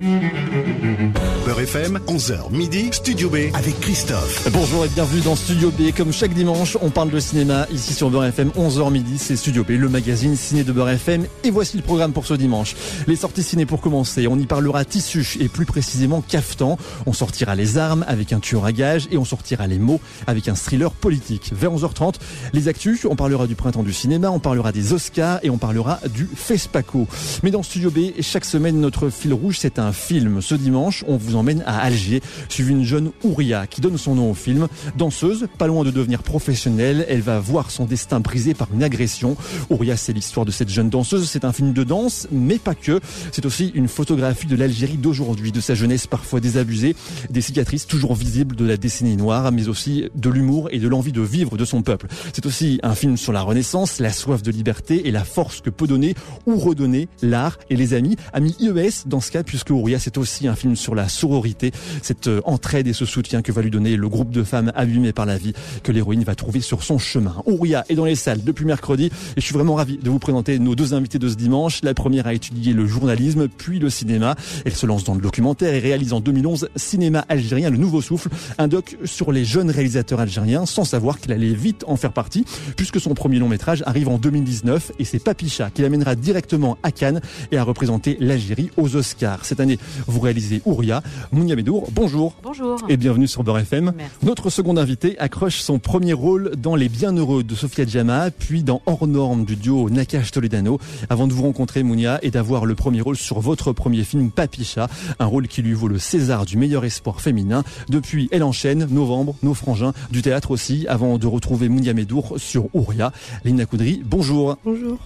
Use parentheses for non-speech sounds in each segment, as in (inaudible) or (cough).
Mm-hmm. FM, 11h midi, Studio B avec Christophe. Bonjour et bienvenue dans Studio B. Comme chaque dimanche, on parle de cinéma ici sur Beurre FM, 11h midi, c'est Studio B, le magazine ciné de Beurre FM. Et voici le programme pour ce dimanche. Les sorties ciné pour commencer, on y parlera tissu et plus précisément caftan. On sortira les armes avec un tueur à gage et on sortira les mots avec un thriller politique. Vers 11h30, les actus, on parlera du printemps du cinéma, on parlera des Oscars et on parlera du FESPACO. Mais dans Studio B, chaque semaine, notre fil rouge, c'est un film. Ce dimanche, on vous emmène à Alger, suivi une jeune Ouria qui donne son nom au film. Danseuse, pas loin de devenir professionnelle, elle va voir son destin brisé par une agression. Ouria, c'est l'histoire de cette jeune danseuse. C'est un film de danse, mais pas que. C'est aussi une photographie de l'Algérie d'aujourd'hui, de sa jeunesse parfois désabusée, des cicatrices toujours visibles de la décennie noire, mais aussi de l'humour et de l'envie de vivre de son peuple. C'est aussi un film sur la Renaissance, la soif de liberté et la force que peut donner ou redonner l'art et les amis. Amis IES dans ce cas, puisque Ouria, c'est aussi un film sur la sororité, cette euh, entraide et ce soutien que va lui donner le groupe de femmes abîmées par la vie que l'héroïne va trouver sur son chemin. Ouria est dans les salles depuis mercredi et je suis vraiment ravi de vous présenter nos deux invités de ce dimanche. La première a étudié le journalisme puis le cinéma. Elle se lance dans le documentaire et réalise en 2011 Cinéma algérien, le nouveau souffle, un doc sur les jeunes réalisateurs algériens sans savoir qu'il allait vite en faire partie puisque son premier long métrage arrive en 2019 et c'est Papicha qui l'amènera directement à Cannes et à représenter l'Algérie aux Oscars. Cette année, vous réalisez Ouria. Mounia Medour, bonjour. Bonjour. Et bienvenue sur Beurre FM. Merci. Notre second invité accroche son premier rôle dans Les Bienheureux de Sofia Djama, puis dans Hors Norme du duo Nakash Toledano, avant de vous rencontrer Mounia et d'avoir le premier rôle sur votre premier film Papicha, un rôle qui lui vaut le César du meilleur espoir féminin. Depuis, elle enchaîne Novembre, Nos Frangins, du théâtre aussi, avant de retrouver Mounia Medour sur Ouria. Lina Koudry, bonjour. Bonjour.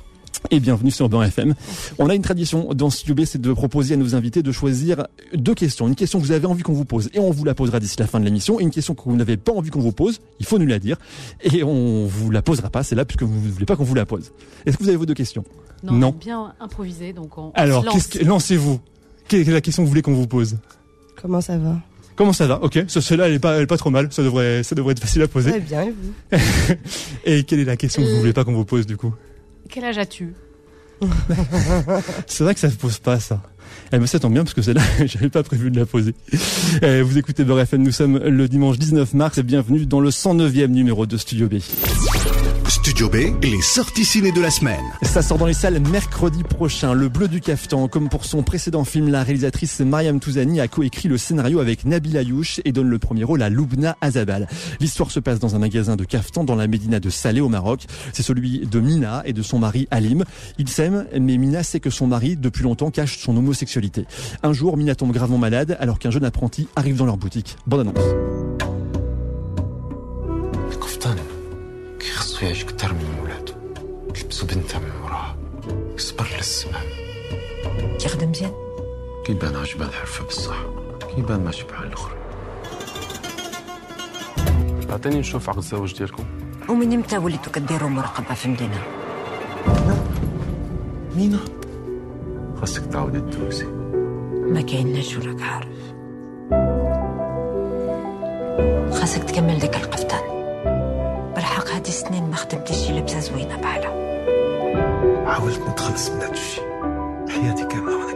Et bienvenue sur Beurre FM. On a une tradition dans Studio B, c'est de proposer à nos invités de choisir deux questions. Une question que vous avez envie qu'on vous pose et on vous la posera d'ici la fin de l'émission. Et une question que vous n'avez pas envie qu'on vous pose, il faut nous la dire. Et on vous la posera pas, c'est là puisque vous ne voulez pas qu'on vous la pose. Est-ce que vous avez vos deux questions? Non, Non. bien improviser, donc on, Alors, que- lancez-vous. Quelle est la question que vous voulez qu'on vous pose? Comment ça va? Comment ça va? Ok, ce- celle-là, elle est pas, elle est pas trop mal. Ça devrait, ça devrait être facile à poser. Très bien, et vous? (laughs) Et quelle est la question que vous Euh. voulez pas qu'on vous pose du coup? Quel âge as-tu C'est vrai que ça se pose pas ça. Eh ben, ça tombe bien parce que celle-là, (laughs) j'avais pas prévu de la poser. Eh, vous écoutez Beurre nous sommes le dimanche 19 mars et bienvenue dans le 109e numéro de Studio B. Studio B, les sorties ciné de la semaine. Ça sort dans les salles mercredi prochain. Le Bleu du Caftan, comme pour son précédent film, la réalisatrice Mariam Touzani a coécrit le scénario avec Nabil Ayouch et donne le premier rôle à Loubna Azabal. L'histoire se passe dans un magasin de caftan dans la médina de Salé au Maroc. C'est celui de Mina et de son mari Halim. Ils s'aiment, mais Mina sait que son mari, depuis longtemps, cache son homosexualité. Un jour, Mina tombe gravement malade alors qu'un jeune apprenti arrive dans leur boutique. Bonne annonce. خصو يعيش كتر من ولادو. تلبسو بنتها من وراه يصبر للسمام تخدم مزيان كيبان عجبان حرفة بصح. كيبان ماشي بحال الأخرى. عطيني نشوف عقد الزواج ديالكم. ومن متى وليتو كديروا مراقبه في المدينة مينا. خاصك تعاودي تدوزي. ما كايناش وراك عارف. خاصك تكمل ديك القفطان. السنين ما خدمتيش شي لبسه زوينه بحالها حاولت نتخلص من الشيء. حياتي كاملة وأنا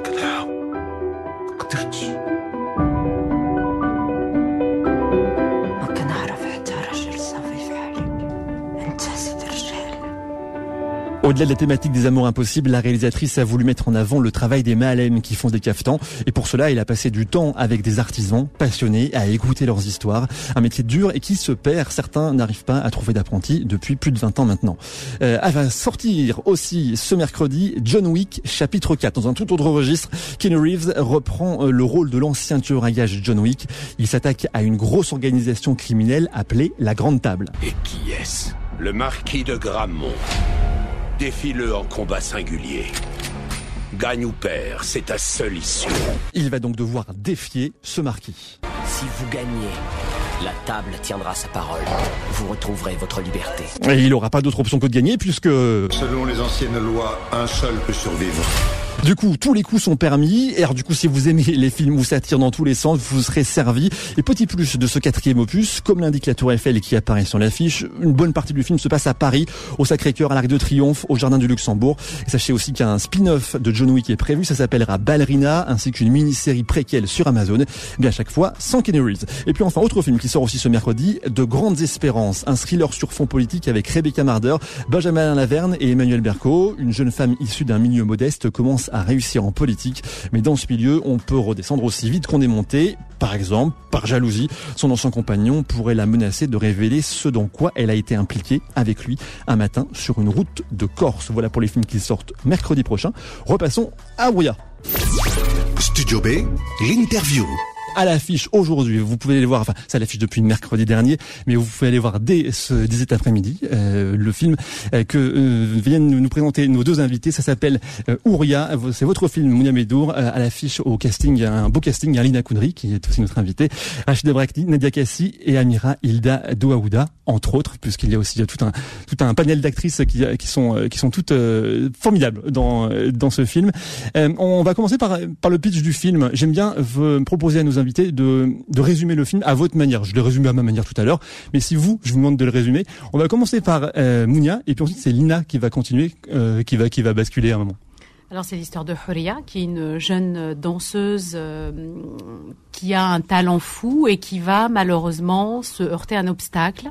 Au-delà de la thématique des amours impossibles, la réalisatrice a voulu mettre en avant le travail des Mahalem qui font des caftans. Et pour cela, elle a passé du temps avec des artisans passionnés à écouter leurs histoires. Un métier dur et qui se perd. Certains n'arrivent pas à trouver d'apprentis depuis plus de 20 ans maintenant. Euh, elle va sortir aussi ce mercredi John Wick chapitre 4. Dans un tout autre registre, Keanu Reeves reprend euh, le rôle de l'ancien tueur à gages John Wick. Il s'attaque à une grosse organisation criminelle appelée la Grande Table. Et qui est-ce? Le marquis de Grammont. Défie-le en combat singulier. Gagne ou perd, c'est ta seule issue. Il va donc devoir défier ce marquis. Si vous gagnez, la table tiendra sa parole. Vous retrouverez votre liberté. Et il n'aura pas d'autre option que de gagner puisque Selon les anciennes lois, un seul peut survivre. Du coup, tous les coups sont permis. Et alors, du coup, si vous aimez les films où ça dans tous les sens, vous serez servi. Et petit plus de ce quatrième opus, comme l'indique la Tour Eiffel qui apparaît sur l'affiche, une bonne partie du film se passe à Paris, au Sacré-Cœur, à l'Arc de Triomphe, au Jardin du Luxembourg. Sachez aussi qu'un spin-off de John Wick est prévu. Ça s'appellera Ballerina, ainsi qu'une mini-série préquelle sur Amazon. Bien à chaque fois, sans Kenny. Et puis enfin, autre film qui sort aussi ce mercredi, De Grandes Espérances, un thriller sur fond politique avec Rebecca Marder, Benjamin Laverne et Emmanuel Berco. Une jeune femme issue d'un milieu modeste commence à réussir en politique. Mais dans ce milieu, on peut redescendre aussi vite qu'on est monté. Par exemple, par jalousie, son ancien compagnon pourrait la menacer de révéler ce dans quoi elle a été impliquée avec lui un matin sur une route de Corse. Voilà pour les films qui sortent mercredi prochain. Repassons à Ouya. Studio B, l'interview à l'affiche aujourd'hui. Vous pouvez aller voir, enfin, c'est à l'affiche depuis mercredi dernier, mais vous pouvez aller voir dès, ce, dès cet après-midi euh, le film euh, que euh, viennent nous présenter nos deux invités. Ça s'appelle Ouria. C'est votre film Mounia Medour à l'affiche au casting, un beau casting. Il y a Lina Koundri qui est aussi notre invitée, Rachida Brakti, Nadia Kassi et Amira Hilda Douaouda, entre autres, puisqu'il y a aussi tout un tout un panel d'actrices qui, qui sont qui sont toutes formidables dans dans ce film. on va commencer par par le pitch du film. J'aime bien proposer à nos invités de, résumer le film à votre manière. Je l'ai résumé à ma manière tout à l'heure, mais si vous, je vous demande de le résumer, on va commencer par euh, Mounia, et puis ensuite c'est Lina qui va continuer, euh, qui va qui va basculer à un moment. Alors c'est l'histoire de Huria, qui est une jeune danseuse euh, qui a un talent fou et qui va malheureusement se heurter à un obstacle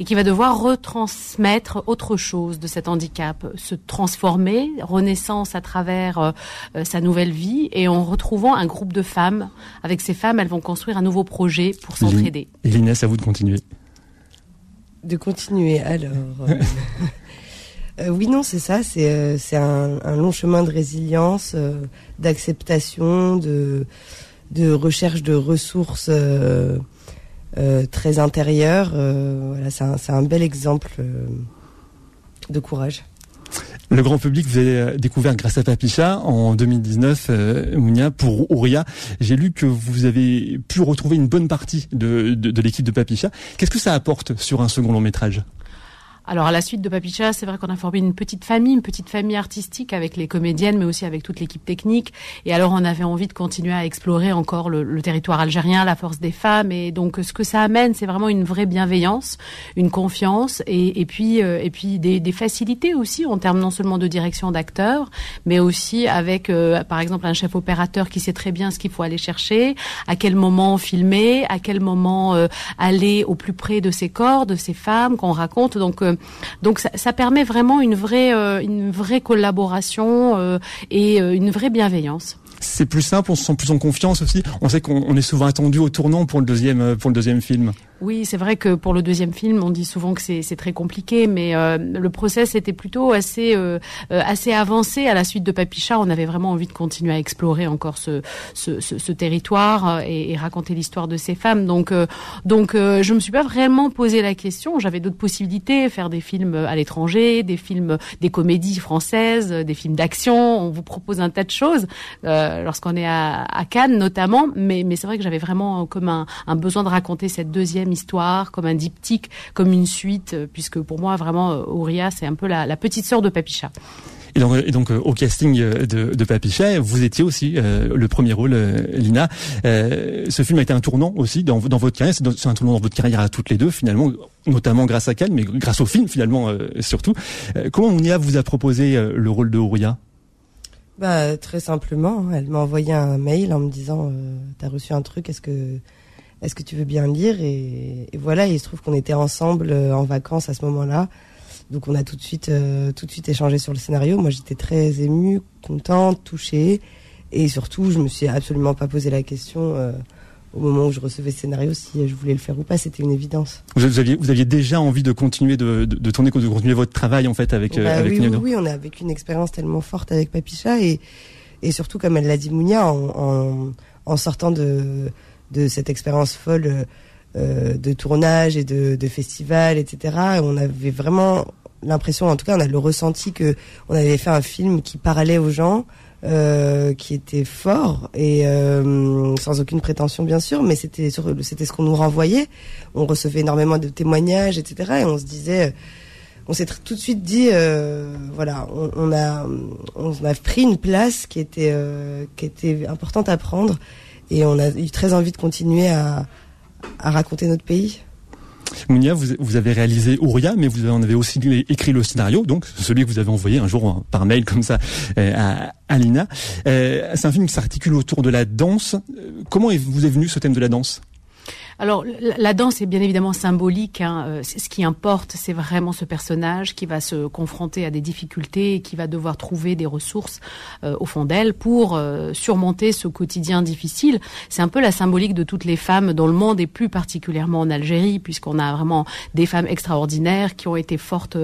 et qui va devoir retransmettre autre chose de cet handicap, se transformer, renaissance à travers euh, euh, sa nouvelle vie et en retrouvant un groupe de femmes. Avec ces femmes, elles vont construire un nouveau projet pour s'entraider. Et Linès, à vous de continuer. De continuer alors. (laughs) Euh, oui, non, c'est ça. C'est euh, un, long chemin de résilience, euh, d'acceptation, de recherche de ressources très intérieures. voilà, c'est un, bel exemple de courage. Le grand public, vous avez découvert grâce à Papicha en 2019, euh, Mounia, pour Ouria. J'ai lu que vous avez pu retrouver une bonne partie de, de, de l'équipe de Papicha. Qu'est-ce que ça apporte sur un second long métrage? Alors à la suite de Papicha, c'est vrai qu'on a formé une petite famille, une petite famille artistique avec les comédiennes, mais aussi avec toute l'équipe technique. Et alors on avait envie de continuer à explorer encore le, territoire algérien, la force des femmes. Et donc ce que ça amène, c'est vraiment une vraie bienveillance, une confiance, et, puis euh, et puis des, des, facilités aussi en termes non seulement de direction d'acteurs, mais aussi avec euh, par exemple un chef opérateur qui sait très bien ce qu'il faut aller chercher, à quel moment filmer, à quel moment euh, aller au plus près de ces corps, de ces femmes qu'on raconte. Donc donc ça, ça, permet vraiment une vraie, euh, une vraie collaboration euh, et euh, une vraie bienveillance c'est plus simple, on se sent plus en confiance aussi. On sait qu'on est souvent attendu au tournant pour le deuxième pour le deuxième film. Oui, c'est vrai que pour le deuxième film, on dit souvent que c'est très compliqué, mais euh, le process était plutôt assez euh, euh, assez avancé à la suite de Papicha. On avait vraiment envie de continuer à explorer encore ce ce, ce, territoire et, et raconter l'histoire de ces femmes. Donc donc je me suis pas vraiment posé la question. J'avais d'autres possibilités, faire des films à l'étranger, des films, des comédies françaises, des films d'action. On vous propose un tas de choses lorsqu'on est à, à, Cannes notamment, mais mais c'est vrai que j'avais vraiment comme un, un besoin de raconter cette deuxième histoire, comme un diptyque, comme une suite, euh, puisque pour moi, vraiment, Auria, euh, c'est un peu la, la petite sœur de Papicha. Et donc, et donc, euh, au casting de, de Papicha, vous étiez aussi euh, le premier rôle, Lina. Euh, ce film a été un tournant aussi dans, dans votre carrière. C'est un tournant dans votre carrière à toutes les deux, finalement, notamment grâce à Cannes, mais grâce au film, finalement, surtout. comment Mounia vous a proposé le rôle de Ouria? Bah, Très simplement, elle m'a envoyé un mail en me disant T'as reçu un truc, est-ce que est-ce que tu veux bien lire et, voilà, il se trouve qu'on était ensemble euh, en vacances à ce moment-là. Donc on a tout de suite, euh, tout de suite échangé sur le scénario. Moi j'étais très émue, contente, touchée, et surtout je me suis absolument pas posé la question euh, au moment où je recevais ce scénario si je voulais le faire ou pas. C'était une évidence. Vous aviez, vous aviez déjà envie de continuer de, de, de tourner, de continuer votre travail en fait avec, bah, avec oui, oui, oui, on a vécu une expérience tellement forte avec Papicha et et surtout comme elle l'a dit Mounia en, en, en sortant de de cette expérience folle euh, de tournage et de, de festival, etc. Et on avait vraiment l'impression, en tout cas, on a le ressenti que on avait fait un film qui parlait aux gens, euh, qui était fort et euh, sans aucune prétention bien sûr, mais c'était c'était ce qu'on nous renvoyait. On recevait énormément de témoignages, etc. Et on se disait on s'est tout de suite dit, euh, voilà, on, on, a, on a pris une place qui était, euh, qui était importante à prendre, et on a eu très envie de continuer à, raconter notre pays. Mounia, vous, vous, avez réalisé Ouria, mais vous en avez aussi écrit le scénario, donc celui que vous avez envoyé un jour par mail comme ça euh, à, à Lina. Euh, c'est un film qui s'articule autour de la danse. Comment vous est venu ce thème de la danse? Alors la, danse est bien évidemment symbolique. Hein. Euh, ce qui importe, c'est vraiment ce personnage qui va se confronter à des difficultés et qui va devoir trouver des ressources euh, au fond d'elle pour euh, surmonter ce quotidien difficile. C'est un peu la symbolique de toutes les femmes dans le monde et plus particulièrement en Algérie, puisqu'on a vraiment des femmes extraordinaires qui ont été fortes,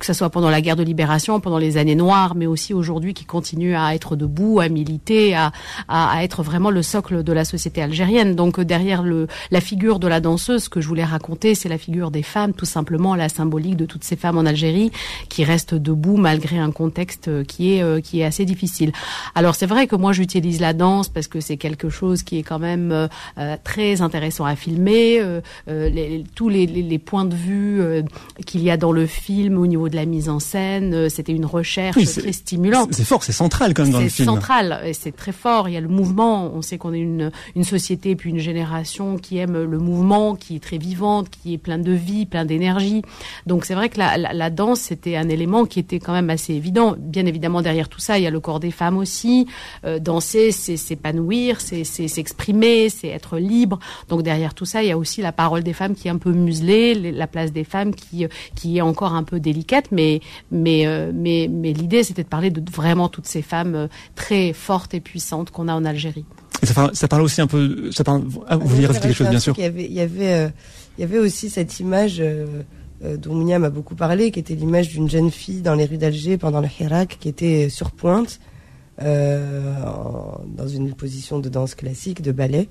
que ce soit pendant la guerre de libération, pendant les années noires, mais aussi aujourd'hui qui continuent à être debout, à militer, à, à, à être vraiment le socle de la société algérienne. Donc derrière le la figure de la danseuse que je voulais raconter, c'est la figure des femmes, tout simplement la symbolique de toutes ces femmes en Algérie qui restent debout malgré un contexte qui est euh, qui est assez difficile. Alors c'est vrai que moi j'utilise la danse parce que c'est quelque chose qui est quand même euh, euh, très intéressant à filmer. Les, tous les, les, points de vue qu'il y a dans le film au niveau de la mise en scène, c'était une recherche très stimulante. C'est fort, c'est central quand même dans le film. C'est central, et c'est très fort. Il y a le mouvement. On sait qu'on est une une société puis une génération qui aime le mouvement, qui est très vivante, qui est plein de vie, plein d'énergie. Donc c'est vrai que la, la, danse, c'était un élément qui était quand même assez évident. Bien évidemment, derrière tout ça, il y a le corps des femmes aussi. Euh, danser, c'est s'épanouir, c'est s'exprimer, c'est être libre. Donc derrière tout ça, il y a aussi la parole des femmes qui est un peu muselée, la place des femmes qui, qui est encore un peu délicate. Mais, mais, euh, mais, mais l'idée, c'était de parler de vraiment toutes ces femmes euh, très fortes et puissantes qu'on a en Algérie. Et ça, parle, ça parle aussi un peu. Ça parle, ah, vous voulez rajouter quelque chose, bien sûr. Il y avait, il y avait, euh, il y avait aussi cette image euh, dont Mounia m'a beaucoup parlé, qui était l'image d'une jeune fille dans les rues d'Alger pendant le Hirak, qui était sur pointe, dans une position de danse classique, de ballet.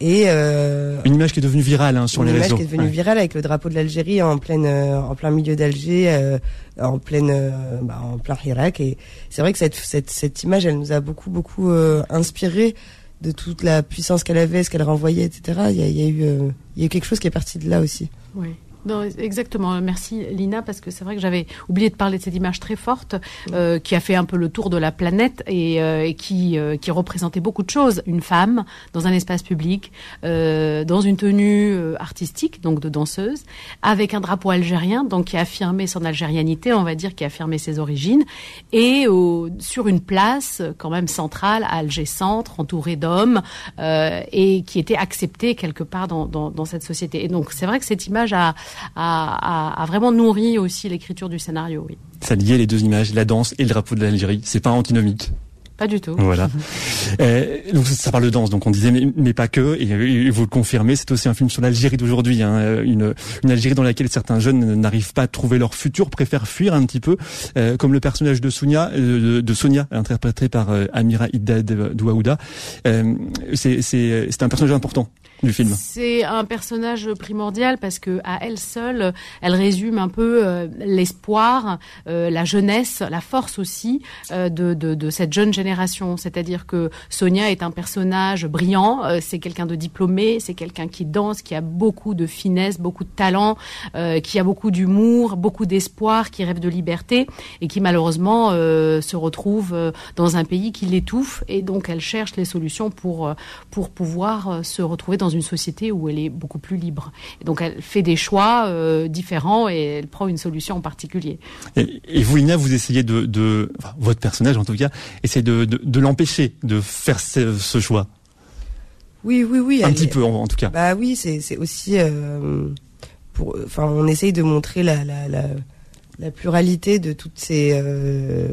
Et une image qui est devenue virale hein, sur les réseaux. Une image qui est devenue virale avec le drapeau de l'Algérie en pleine, en plein milieu d'Alger, en pleine, bah, en plein Hirak. Et c'est vrai que cette, cette, cette image, elle nous a beaucoup, beaucoup inspiré de toute la puissance qu'elle avait, ce qu'elle renvoyait, etc. Il y a, il y a eu, euh, il y a eu quelque chose qui est parti de là aussi. Oui. Non, exactement. Merci Lina parce que c'est vrai que j'avais oublié de parler de cette image très forte euh, qui a fait un peu le tour de la planète et, euh, et qui euh, qui représentait beaucoup de choses. Une femme dans un espace public, euh, dans une tenue euh, artistique, donc de danseuse, avec un drapeau algérien, donc qui affirmait son algérianité, on va dire, qui affirmait ses origines, et sur une place quand même centrale à Alger Centre, entourée d'hommes et qui était acceptée quelque part dans, dans, dans cette société. Et donc c'est vrai que cette image a a, vraiment nourri aussi l'écriture du scénario. Oui. Ça liait les deux images, la danse et le drapeau de l'Algérie. C'est pas antinomique. Pas du tout. Voilà. (laughs) euh, donc ça parle de danse, donc on disait mais, pas que, et, vous le confirmez, c'est aussi un film sur l'Algérie d'aujourd'hui, hein, une, une Algérie dans laquelle certains jeunes n'arrivent pas à trouver leur futur, préfèrent fuir un petit peu, euh, comme le personnage de Sonia, euh, de Sonia, interprété par euh, Amira Iddad Douaouda. Euh, c'est un personnage important du film. C'est un personnage primordial parce que à elle seule, elle résume un peu euh, l'espoir, euh, la jeunesse, la force aussi euh, de, de, de, cette jeune génération. C'est-à-dire que Sonia est un personnage brillant, c'est quelqu'un de diplômé, c'est quelqu'un qui danse, qui a beaucoup de finesse, beaucoup de talent, qui a beaucoup d'humour, beaucoup d'espoir, qui rêve de liberté et qui malheureusement se retrouve dans un pays qui l'étouffe et donc elle cherche les solutions pour pour pouvoir se retrouver dans dans une société où elle est beaucoup plus libre. Et donc elle fait des choix euh, différents et elle prend une solution en particulier. Et, vous, Lina, vous essayez de, de enfin, votre personnage en tout cas, essaie de, de, de l'empêcher de faire ce, ce, choix. Oui, oui, oui. Un petit peu en, tout cas. Bah oui, c'est aussi euh, pour. Enfin, on essaye de montrer la, la, la, la pluralité de toutes ces. Euh,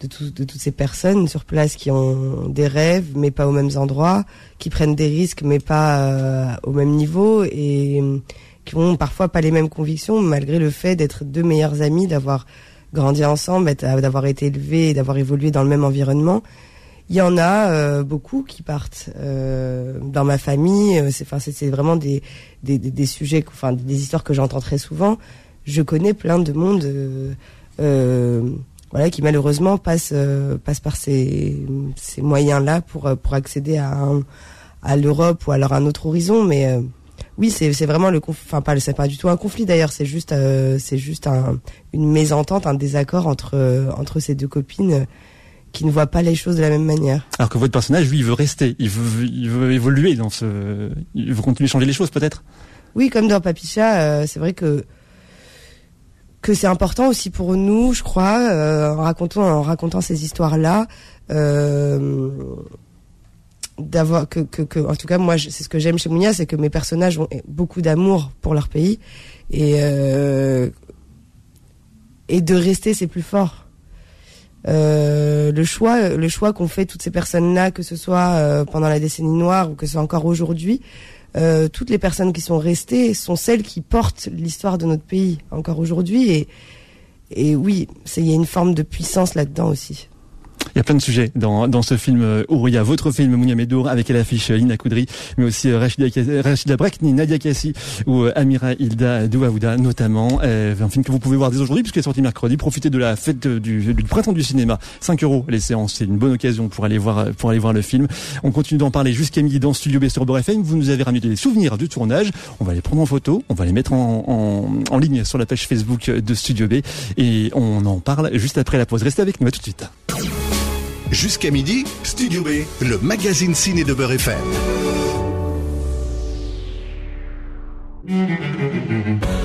de, de, toutes ces personnes sur place qui ont des rêves mais pas aux mêmes endroits, qui prennent des risques mais pas euh, au même niveau et euh, qui ont parfois pas les mêmes convictions malgré le fait d'être deux meilleurs amis, d'avoir grandi ensemble, d'avoir été élevés et d'avoir évolué dans le même environnement. Il y en a euh, beaucoup qui partent dans ma famille. C'est enfin c'est vraiment des, des, des, sujets, enfin des histoires que j'entends très souvent. Je connais plein de monde voilà, qui malheureusement passe euh, passe par ces, ces moyens-là pour euh, pour accéder à à l'Europe ou alors à un autre horizon. Mais euh, oui, c'est c'est vraiment le conflit. Enfin, pas c'est pas du tout un conflit d'ailleurs. C'est juste euh, c'est juste un, une mésentente, un désaccord entre euh, entre ces deux copines qui ne voient pas les choses de la même manière. Alors que votre personnage, lui, il veut rester, il veut, il veut évoluer dans ce, il veut continuer à changer les choses peut-être? Oui, comme dans Papicha, euh, c'est vrai que que c'est important aussi pour nous, je crois, euh, en racontant ces histoires-là, euh, d'avoir que, en tout cas moi c'est ce que j'aime chez Mounia, c'est que mes personnages ont beaucoup d'amour pour leur pays et euh, et de rester c'est plus fort. Le choix le choix qu'ont fait toutes ces personnes-là, que ce soit pendant la décennie noire ou que ce soit encore aujourd'hui, euh, toutes les personnes qui sont restées sont celles qui portent l'histoire de notre pays encore aujourd'hui et et oui, il y a une forme de puissance là-dedans aussi. Il y a plein de sujets dans, dans ce film euh, Ouria, votre film Mounia Medour, avec à l'affiche euh, Lina Koudri, mais aussi euh, Rachida, Rachida Brekni, Nadia Kassi ou Amira Hilda Douaouda notamment. Un film que vous pouvez voir dès aujourd'hui puisqu'il est sorti mercredi. Profitez de la fête du, du printemps du cinéma. 5 euros les séances, c'est une bonne occasion pour aller voir pour aller voir le film. On continue d'en parler jusqu'à midi dans Studio B sur Beurre FM. Vous nous avez ramené des souvenirs du tournage. On va les prendre en photo, on va les mettre en, en, en ligne sur la page Facebook de Studio B et on en parle juste après la pause. Restez avec nous, à tout de suite. Jusqu'à midi, Studio B, le magazine ciné de Beurre FM.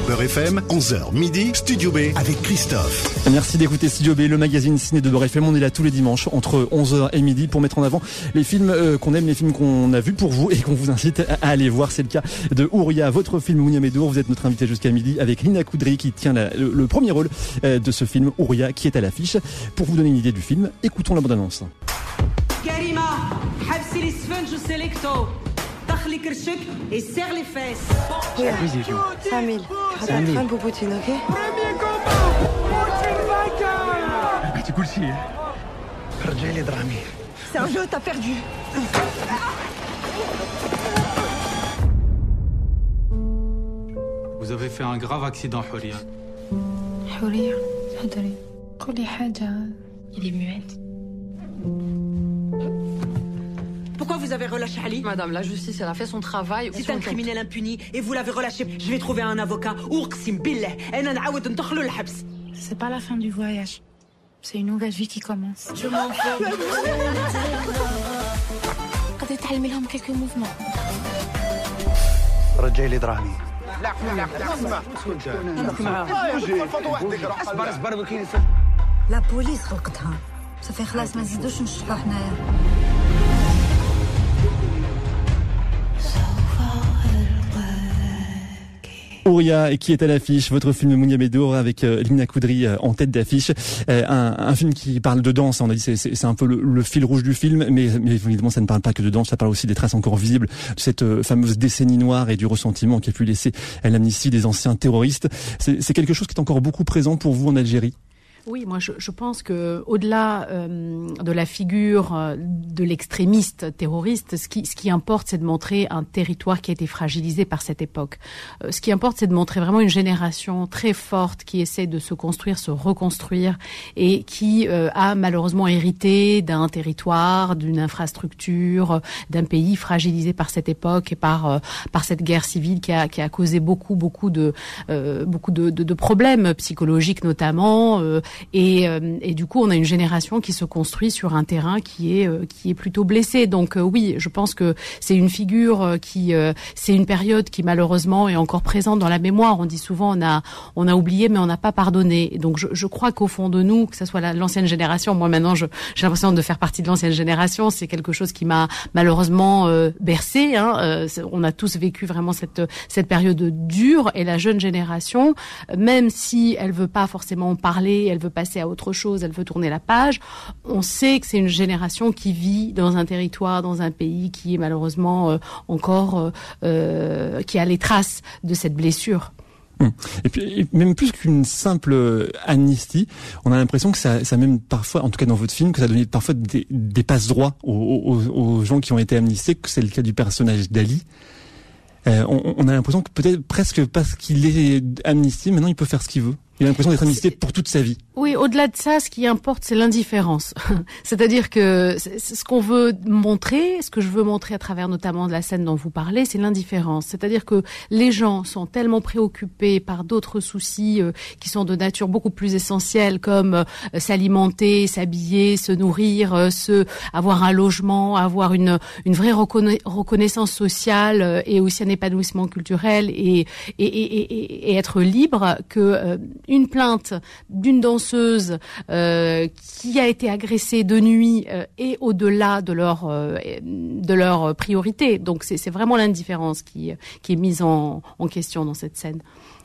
Beurre FM, 11h midi, Studio B avec Christophe. Merci d'écouter Studio B, le magazine ciné de Beurre FM. On est là tous les dimanches entre 11h et midi pour mettre en avant les films euh, qu'on aime, les films qu'on a vus pour vous et qu'on vous incite à aller voir. C'est le cas de Ouria, votre film Mounia Medour. Vous êtes notre invité jusqu'à midi avec Lina Koudry qui tient la- le, le premier rôle euh, de ce film Ouria qui est à l'affiche. Pour vous donner une idée du film, écoutons la bande-annonce كريمة حبسي لي السفنج وسيليكتو دخلي كرشك يسير لي فاس 5000. 5000 pour Poutine, OK C'est un jeu, t'as perdu Vous avez fait un grave accident, Huria. حورية تهدري قولي حاجة Il est muette. Pourquoi vous avez relâché Ali Madame, la justice, elle a fait son travail. C'est un criminel impuni et vous l'avez relâché. Je vais trouver un avocat. أقسم بالله أنا نعاود ندخلو الحبس. C'est pas la fin du voyage. C'est une nouvelle vie qui commence. Je m'en fous. قد تعلمي لهم quelques (laughs) mouvements. رجعي دراهمي لا بوليس خلقتها صافي خلاص ما نزيدوش نشطحوا حنايا Ouria qui est à l'affiche, votre film Mounia Medour avec euh, Lina Koudry euh, en tête d'affiche. Euh, un, film qui parle de danse, on a dit c'est- un peu le, fil rouge du film, mais, évidemment ça ne parle pas que de danse, ça parle aussi des traces encore visibles de cette fameuse décennie noire et du ressentiment qui a pu laisser l'amnistie des anciens terroristes. C'est quelque chose qui est encore beaucoup présent pour vous en Algérie? Oui, moi je, je pense que au-delà euh, de la figure euh, de l'extrémiste terroriste, ce qui, ce qui importe, c'est de montrer un territoire qui a été fragilisé par cette époque. Euh, ce qui importe, c'est de montrer vraiment une génération très forte qui essaie de se construire, se reconstruire et qui euh, a malheureusement hérité d'un territoire, d'une infrastructure, d'un pays fragilisé par cette époque et par euh, par cette guerre civile qui a qui a causé beaucoup beaucoup de beaucoup de, de, de problèmes psychologiques notamment. Et, euh, et du coup, on a une génération qui se construit sur un terrain qui est euh, qui est plutôt blessé. Donc euh, oui, je pense que c'est une figure qui c'est une période qui malheureusement est encore présente dans la mémoire. On dit souvent on a on a oublié mais on n'a pas pardonné. Donc je, je crois qu'au fond de nous, que ce soit la- l'ancienne génération, moi maintenant j'ai l'impression de faire partie de l'ancienne génération. C'est quelque chose qui m'a malheureusement euh, bercé. Hein. Euh, on a tous vécu vraiment cette cette période dure et la jeune génération, même si elle veut pas forcément parler, elle veut passer à autre chose, elle veut tourner la page. On sait que c'est une génération qui vit dans un territoire, dans un pays qui est malheureusement euh, encore euh, euh, qui a les traces de cette blessure. Hum. Et puis et même plus qu'une simple amnistie, on a l'impression que ça, ça même parfois, en tout cas dans votre film, que ça donné parfois des, des passe droits aux, aux- aux gens qui ont été amnistés, que c'est le cas du personnage d'Ali. Euh, on, on a l'impression que peut-être presque parce qu'il est amnistié, maintenant il peut faire ce qu'il veut. Il a l'impression d'être amnistié pour toute sa vie. Oui, au-delà de ça, ce qui importe, c'est l'indifférence. (laughs) C'est-à-dire que ce qu'on veut montrer, ce que je veux montrer à travers notamment de la scène dont vous parlez, c'est l'indifférence. C'est-à-dire que les gens sont tellement préoccupés par d'autres soucis euh, qui sont de nature beaucoup plus essentielle, comme euh, s'alimenter, s'habiller, se nourrir, euh, se avoir un logement, avoir une une vraie reconnaissance sociale et aussi un épanouissement culturel et et, et, et être libre que une plainte d'une danse euh, qui a été agressée de nuit euh, et au-delà de leur euh, de leur priorité. Donc c'est vraiment l'indifférence qui qui est mise en, question dans cette scène.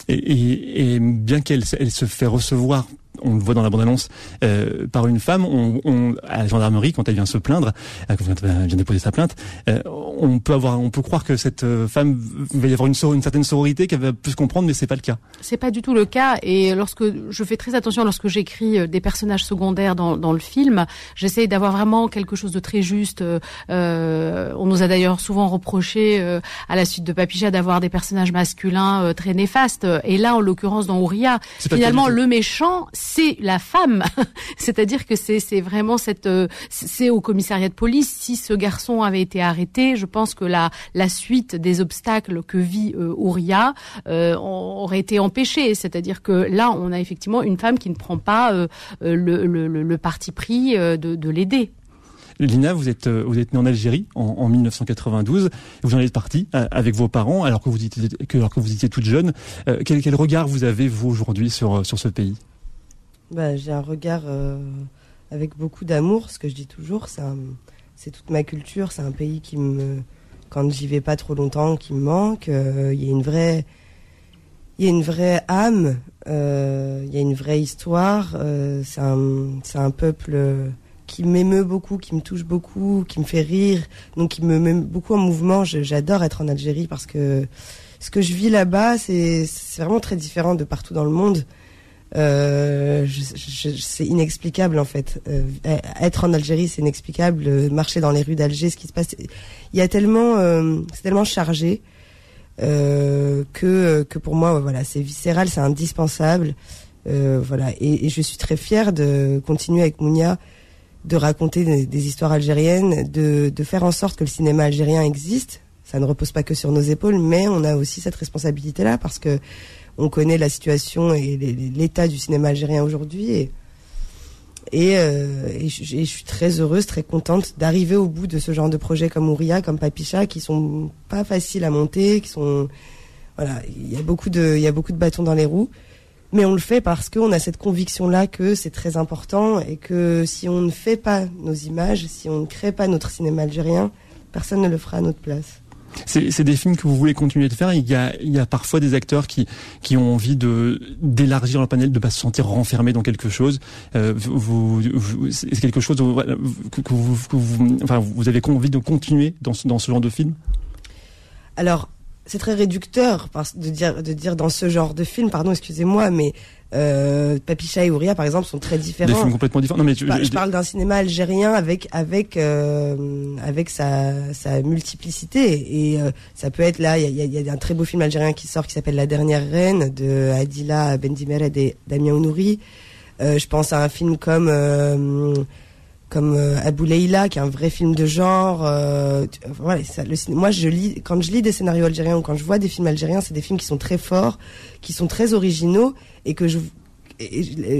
Et, bien qu'elle elle se fait recevoir on le voit dans la bande-annonce, euh, par une femme, on, on, à la gendarmerie, quand elle vient se plaindre, euh, quand elle vient déposer sa plainte, euh, on peut avoir, on peut croire que cette euh, femme va y avoir une, une certaine sororité qu'elle va plus comprendre, mais c'est pas le cas. C'est pas du tout le cas. Et lorsque je fais très attention lorsque j'écris euh, des personnages secondaires dans, dans le film, j'essaye d'avoir vraiment quelque chose de très juste. Euh, on nous a d'ailleurs souvent reproché à la suite de Papicha d'avoir des personnages masculins très néfastes. Et là, en l'occurrence, dans Ouria, finalement, le méchant c'est la femme. (laughs) C'est-à-dire que c'est vraiment cette euh, c'est au commissariat de police. Si ce garçon avait été arrêté, je pense que la la suite des obstacles que vit euh, Ouria euh, aurait été empêchée. C'est-à-dire que là, on a effectivement une femme qui ne prend pas euh, le, parti pris de, de l'aider. Lina, vous êtes vous êtes née en Algérie en, en 1992. Vous en êtes partie avec vos parents alors que vous étiez alors que vous étiez toute jeune. quel, regard vous avez vous aujourd'hui sur ce pays? Bah, J'ai un regard euh, avec beaucoup d'amour, ce que je dis toujours. C'est toute ma culture, c'est un pays qui me. Quand j'y vais pas trop longtemps, qui me manque. Euh, il y a une vraie. Y a une vraie âme, euh, il y a une vraie histoire. c'est un, un peuple qui m'émeut beaucoup, qui me touche beaucoup, qui me fait rire, donc qui me met beaucoup en mouvement. J'adore être en Algérie parce que ce que je vis là-bas, c'est vraiment très différent de partout dans le monde. Euh, c'est inexplicable en fait. Euh, être en Algérie, c'est inexplicable. Euh, marcher dans les rues d'Alger, ce qui se passe, il y a tellement, c'est tellement chargé que que pour moi, voilà, c'est viscéral, c'est indispensable. voilà, et, et, je suis très fière de continuer avec Mounia de raconter des, des, histoires algériennes, de, de faire en sorte que le cinéma algérien existe. Ça ne repose pas que sur nos épaules, mais on a aussi cette responsabilité-là parce que on connaît la situation et l'état du cinéma algérien aujourd'hui. Et, et, euh, je, suis très heureuse, très contente d'arriver au bout de ce genre de projet comme Ouria, comme Papicha, qui sont pas faciles à monter, qui sont voilà, il y a beaucoup de, il y a beaucoup de bâtons dans les roues, mais on le fait parce qu'on a cette conviction là que c'est très important et que si on ne fait pas nos images, si on ne crée pas notre cinéma algérien, personne ne le fera à notre place. C'est des films que vous voulez continuer de faire. Il y a, il y a parfois des acteurs qui, qui ont envie de d'élargir le panel, de pas se sentir renfermé dans quelque chose. Euh, vous, c'est quelque chose que, vous, vous avez envie de continuer dans ce, dans ce genre de film? Alors, c'est très réducteur de dire de dire dans ce genre de film, pardon, excusez-moi, mais euh, Papicha et Ouria, par exemple, sont très différents. Des films complètement différents. Non, mais je, je, parle d'un cinéma algérien avec avec euh, avec sa, sa multiplicité et euh, ça peut être là. Il y a, y a, un très beau film algérien qui sort qui s'appelle La dernière reine de Adila Bendimered et Damien Ounouri. Euh, je pense à un film comme euh, comme euh, Abou Leila, qui est un vrai film de genre. Euh, voilà, ça, le, moi, je lis quand je lis des scénarios algériens ou quand je vois des films algériens, c'est des films qui sont très forts, qui sont très originaux et que je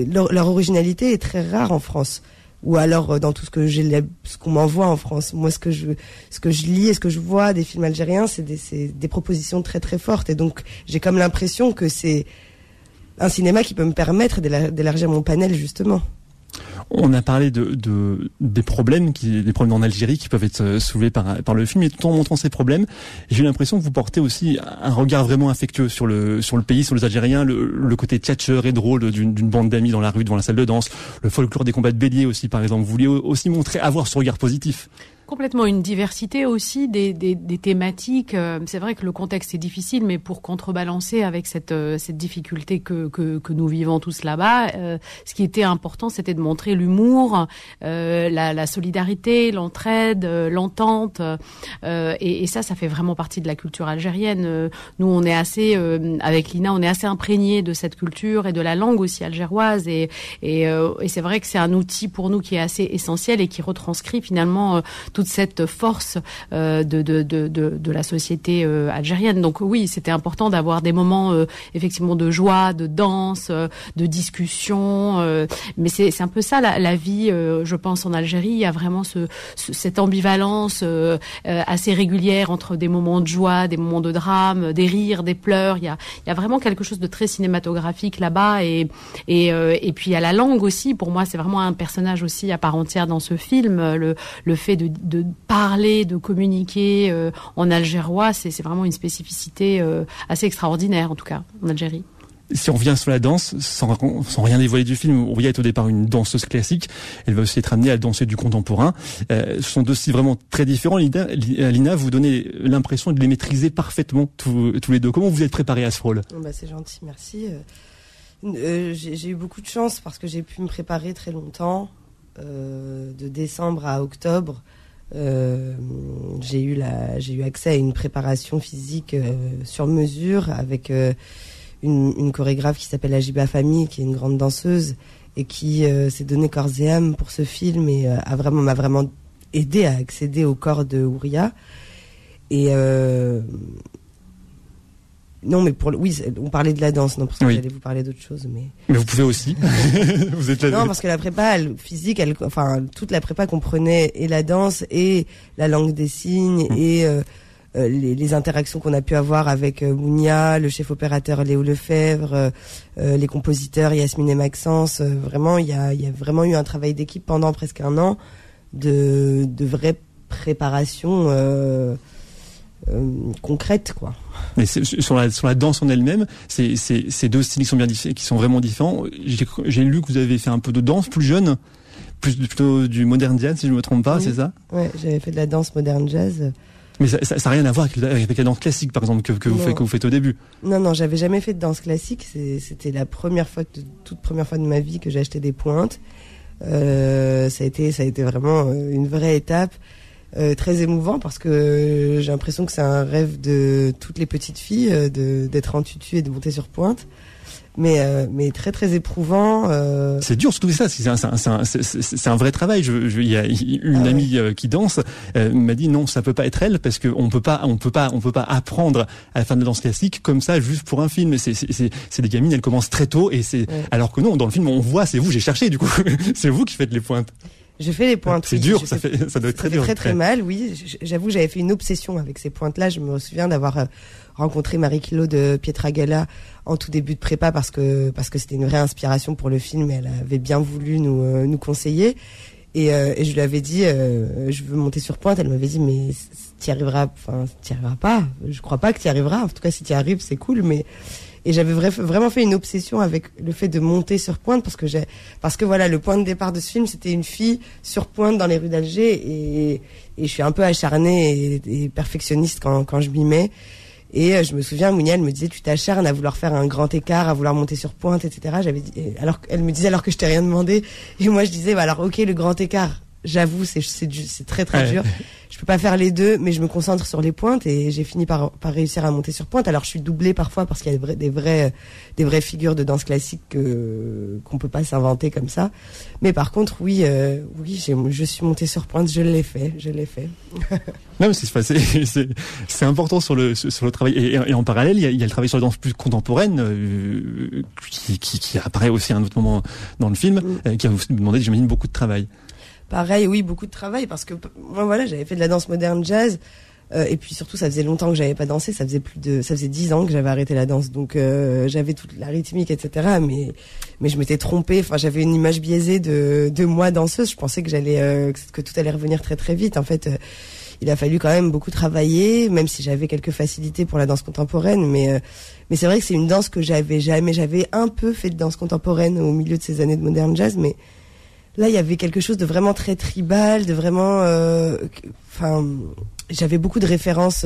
leur, originalité est très rare en France ou alors euh, dans tout ce que j'ai ce qu'on m'envoie en France. Moi, ce que je ce que je lis et ce que je vois des films algériens, c'est des, des propositions très très fortes et donc j'ai comme l'impression que c'est un cinéma qui peut me permettre d'élargir mon panel justement. On a parlé de, de, des problèmes, qui, des problèmes en Algérie qui peuvent être euh, soulevés par, le film, et tout en montrant ces problèmes, j'ai l'impression que vous portez aussi un regard vraiment affectueux sur le, pays, sur les Algériens, le, côté tchatcheur et drôle d'une bande d'amis dans la rue, devant la salle de danse, le folklore des combats de bélier aussi, par exemple. Vous vouliez aussi montrer, avoir ce regard positif. Complètement une diversité aussi des, des, des thématiques. Euh, c'est vrai que le contexte est difficile, mais pour contrebalancer avec cette, euh, cette difficulté que, que, que nous vivons tous là-bas, euh, ce qui était important, c'était de montrer l'humour, la, la, solidarité, l'entraide, l'entente. Et, et, ça, ça fait vraiment partie de la culture algérienne. Nous, on est assez, avec Lina, on est assez imprégné de cette culture et de la langue aussi algéroise. Et, et, et c'est vrai que c'est un outil pour nous qui est assez essentiel et qui retranscrit finalement toute cette force euh, de, de, de, de, la société euh, algérienne. Donc oui, c'était important d'avoir des moments euh, effectivement de joie, de danse, de discussion. mais c'est un peu ça la, la vie, je pense, en Algérie. Il y a vraiment ce, cette ambivalence assez régulière entre des moments de joie, des moments de drame, des rires, des pleurs. Il y a, il y a vraiment quelque chose de très cinématographique là-bas. Et, et, et puis il y a la langue aussi. Pour moi, c'est vraiment un personnage aussi à part entière dans ce film. Le, le fait de, de parler, de communiquer euh, en algérois, c'est vraiment une spécificité euh, assez extraordinaire, en tout cas, en Algérie. Si on revient sur la danse, sans, sans rien dévoiler du film, Ouria est au départ une danseuse classique. Elle va aussi être amenée à danser du contemporain. Euh, ce sont deux styles vraiment très différents. Lina, Lina vous donnez l'impression de les maîtriser parfaitement tous, tous les deux. Comment vous êtes préparée à ce rôle? Bah, C'est gentil, merci. Euh, j'ai eu beaucoup de chance parce que j'ai pu me préparer très longtemps, euh, de décembre à octobre. Euh, j'ai eu la, j'ai eu accès à une préparation physique euh, sur mesure avec euh, une, une, chorégraphe qui s'appelle Ajiba Famille, qui est une grande danseuse et qui s'est donné corps et âme pour ce film et a vraiment m'a vraiment aidé à accéder au corps de Ouria. Et non, mais pour oui, on parlait de la danse, non, parce que j'allais vous parler d'autre chose, mais. Mais vous pouvez aussi. (laughs) vous êtes là. Non, parce que la prépa physique, elle, enfin, toute la prépa comprenait et la danse et la langue des signes mm. et euh, euh, les, les, interactions qu'on a pu avoir avec euh, Mounia, le chef opérateur Léo Lefebvre, les compositeurs Yasmine et Maxence. vraiment, il y a, y a vraiment eu un travail d'équipe pendant presque un an de, de vraie préparation concrète, quoi. Mais sur la, sur la danse en elle-même, c'est ces deux styles qui sont bien qui sont vraiment différents. J'ai lu que vous avez fait un peu de danse plus jeune, plus plutôt du modern jazz, si je ne me trompe pas, c'est ça? Ouais, j'avais fait de la danse moderne jazz. Mais ça n'a rien à voir avec, la danse classique, par exemple, que, que vous, faites, que vous faites au début. Non, non, j'avais jamais fait de danse classique. C'était la première fois, toute première fois de ma vie que j'ai acheté des pointes. Euh, ça a été, ça a été vraiment euh, une vraie étape. Euh, très émouvant parce que j'ai l'impression que c'est un rêve de toutes les petites filles euh, de d'être en tutu et de monter sur pointe mais euh, mais très très éprouvant. Euh... C'est dur surtout ça. C'est un, un, un, vrai travail. Je, je, il y a une ah amie euh, qui danse m'a dit non, ça peut pas être elle parce qu'on peut pas, on peut pas, on peut pas apprendre à faire de la danse classique comme ça juste pour un film. C'est c'est des gamines, elles commencent très tôt et c'est alors que non, dans le film on voit, c'est vous. J'ai cherché du coup, (laughs) c'est vous qui faites les pointes. Je fais les pointes. C'est dur, ça, fait, ça doit être très dur. Très très mal, oui. J'avoue, j'avais fait une obsession avec ces pointes-là. Je me souviens d'avoir euh, rencontré Marie-Claude euh, Pietragala en tout début de prépa parce que parce que c'était une vraie inspiration pour le film et elle avait bien voulu nous euh, nous conseiller. Et, et, je lui avais dit, je veux monter sur pointe. Elle m'avait dit, mais tu y arriveras, enfin, tu y arriveras pas. Je crois pas que tu y arriveras. En tout cas, si tu y arrives, c'est cool, mais et j'avais vraiment fait une obsession avec le fait de monter sur pointe parce que j'ai, parce que voilà, le point de départ de ce film, c'était une fille sur pointe dans les rues d'Alger et, je suis un peu acharnée et, perfectionniste quand, je m'y mets. Et euh, je me souviens, Mounia, elle me disait, tu t'acharnes à vouloir faire un grand écart, à vouloir monter sur pointe, etc. J'avais alors elle me disait alors que je t'ai rien demandé. Et moi, je disais, bah, alors, ok, le grand écart. J'avoue, c'est, c'est, c'est très, très dur je peux pas faire les deux, mais je me concentre sur les pointes et j'ai fini par, par réussir à monter sur pointe. Alors je suis doublée parfois parce qu'il y a des vrais, des vrais, des vraies figures de danse classique que qu'on peut pas s'inventer comme ça. Mais par contre, oui, euh, oui, je suis montée sur pointe, je l'ai fait, je l'ai fait. non, mais c'est c'est important sur le sur le travail et, en parallèle, il y, a, il y, a, le travail sur la danse plus contemporaine euh, qui, qui, qui, apparaît aussi à un autre moment dans le film, mm. euh, qui a vous demandé, j'imagine, beaucoup de travail. Pareil, oui, beaucoup de travail parce que moi voilà, j'avais fait de la danse moderne jazz euh, et puis surtout ça faisait longtemps que j'avais pas dansé, ça faisait plus de ça faisait dix ans que j'avais arrêté la danse. Donc euh, j'avais toute la rythmique etc. mais mais je m'étais trompée, enfin j'avais une image biaisée de de moi danseuse, je pensais que j'allais euh, que tout allait revenir très très vite en fait. il a fallu quand même beaucoup travailler, même si j'avais quelques facilités pour la danse contemporaine, mais mais c'est vrai que c'est une danse que j'avais jamais, j'avais un peu fait de danse contemporaine au milieu de ces années de moderne jazz, mais là, il y avait quelque chose de vraiment très tribal, de vraiment, enfin, j'avais beaucoup de références.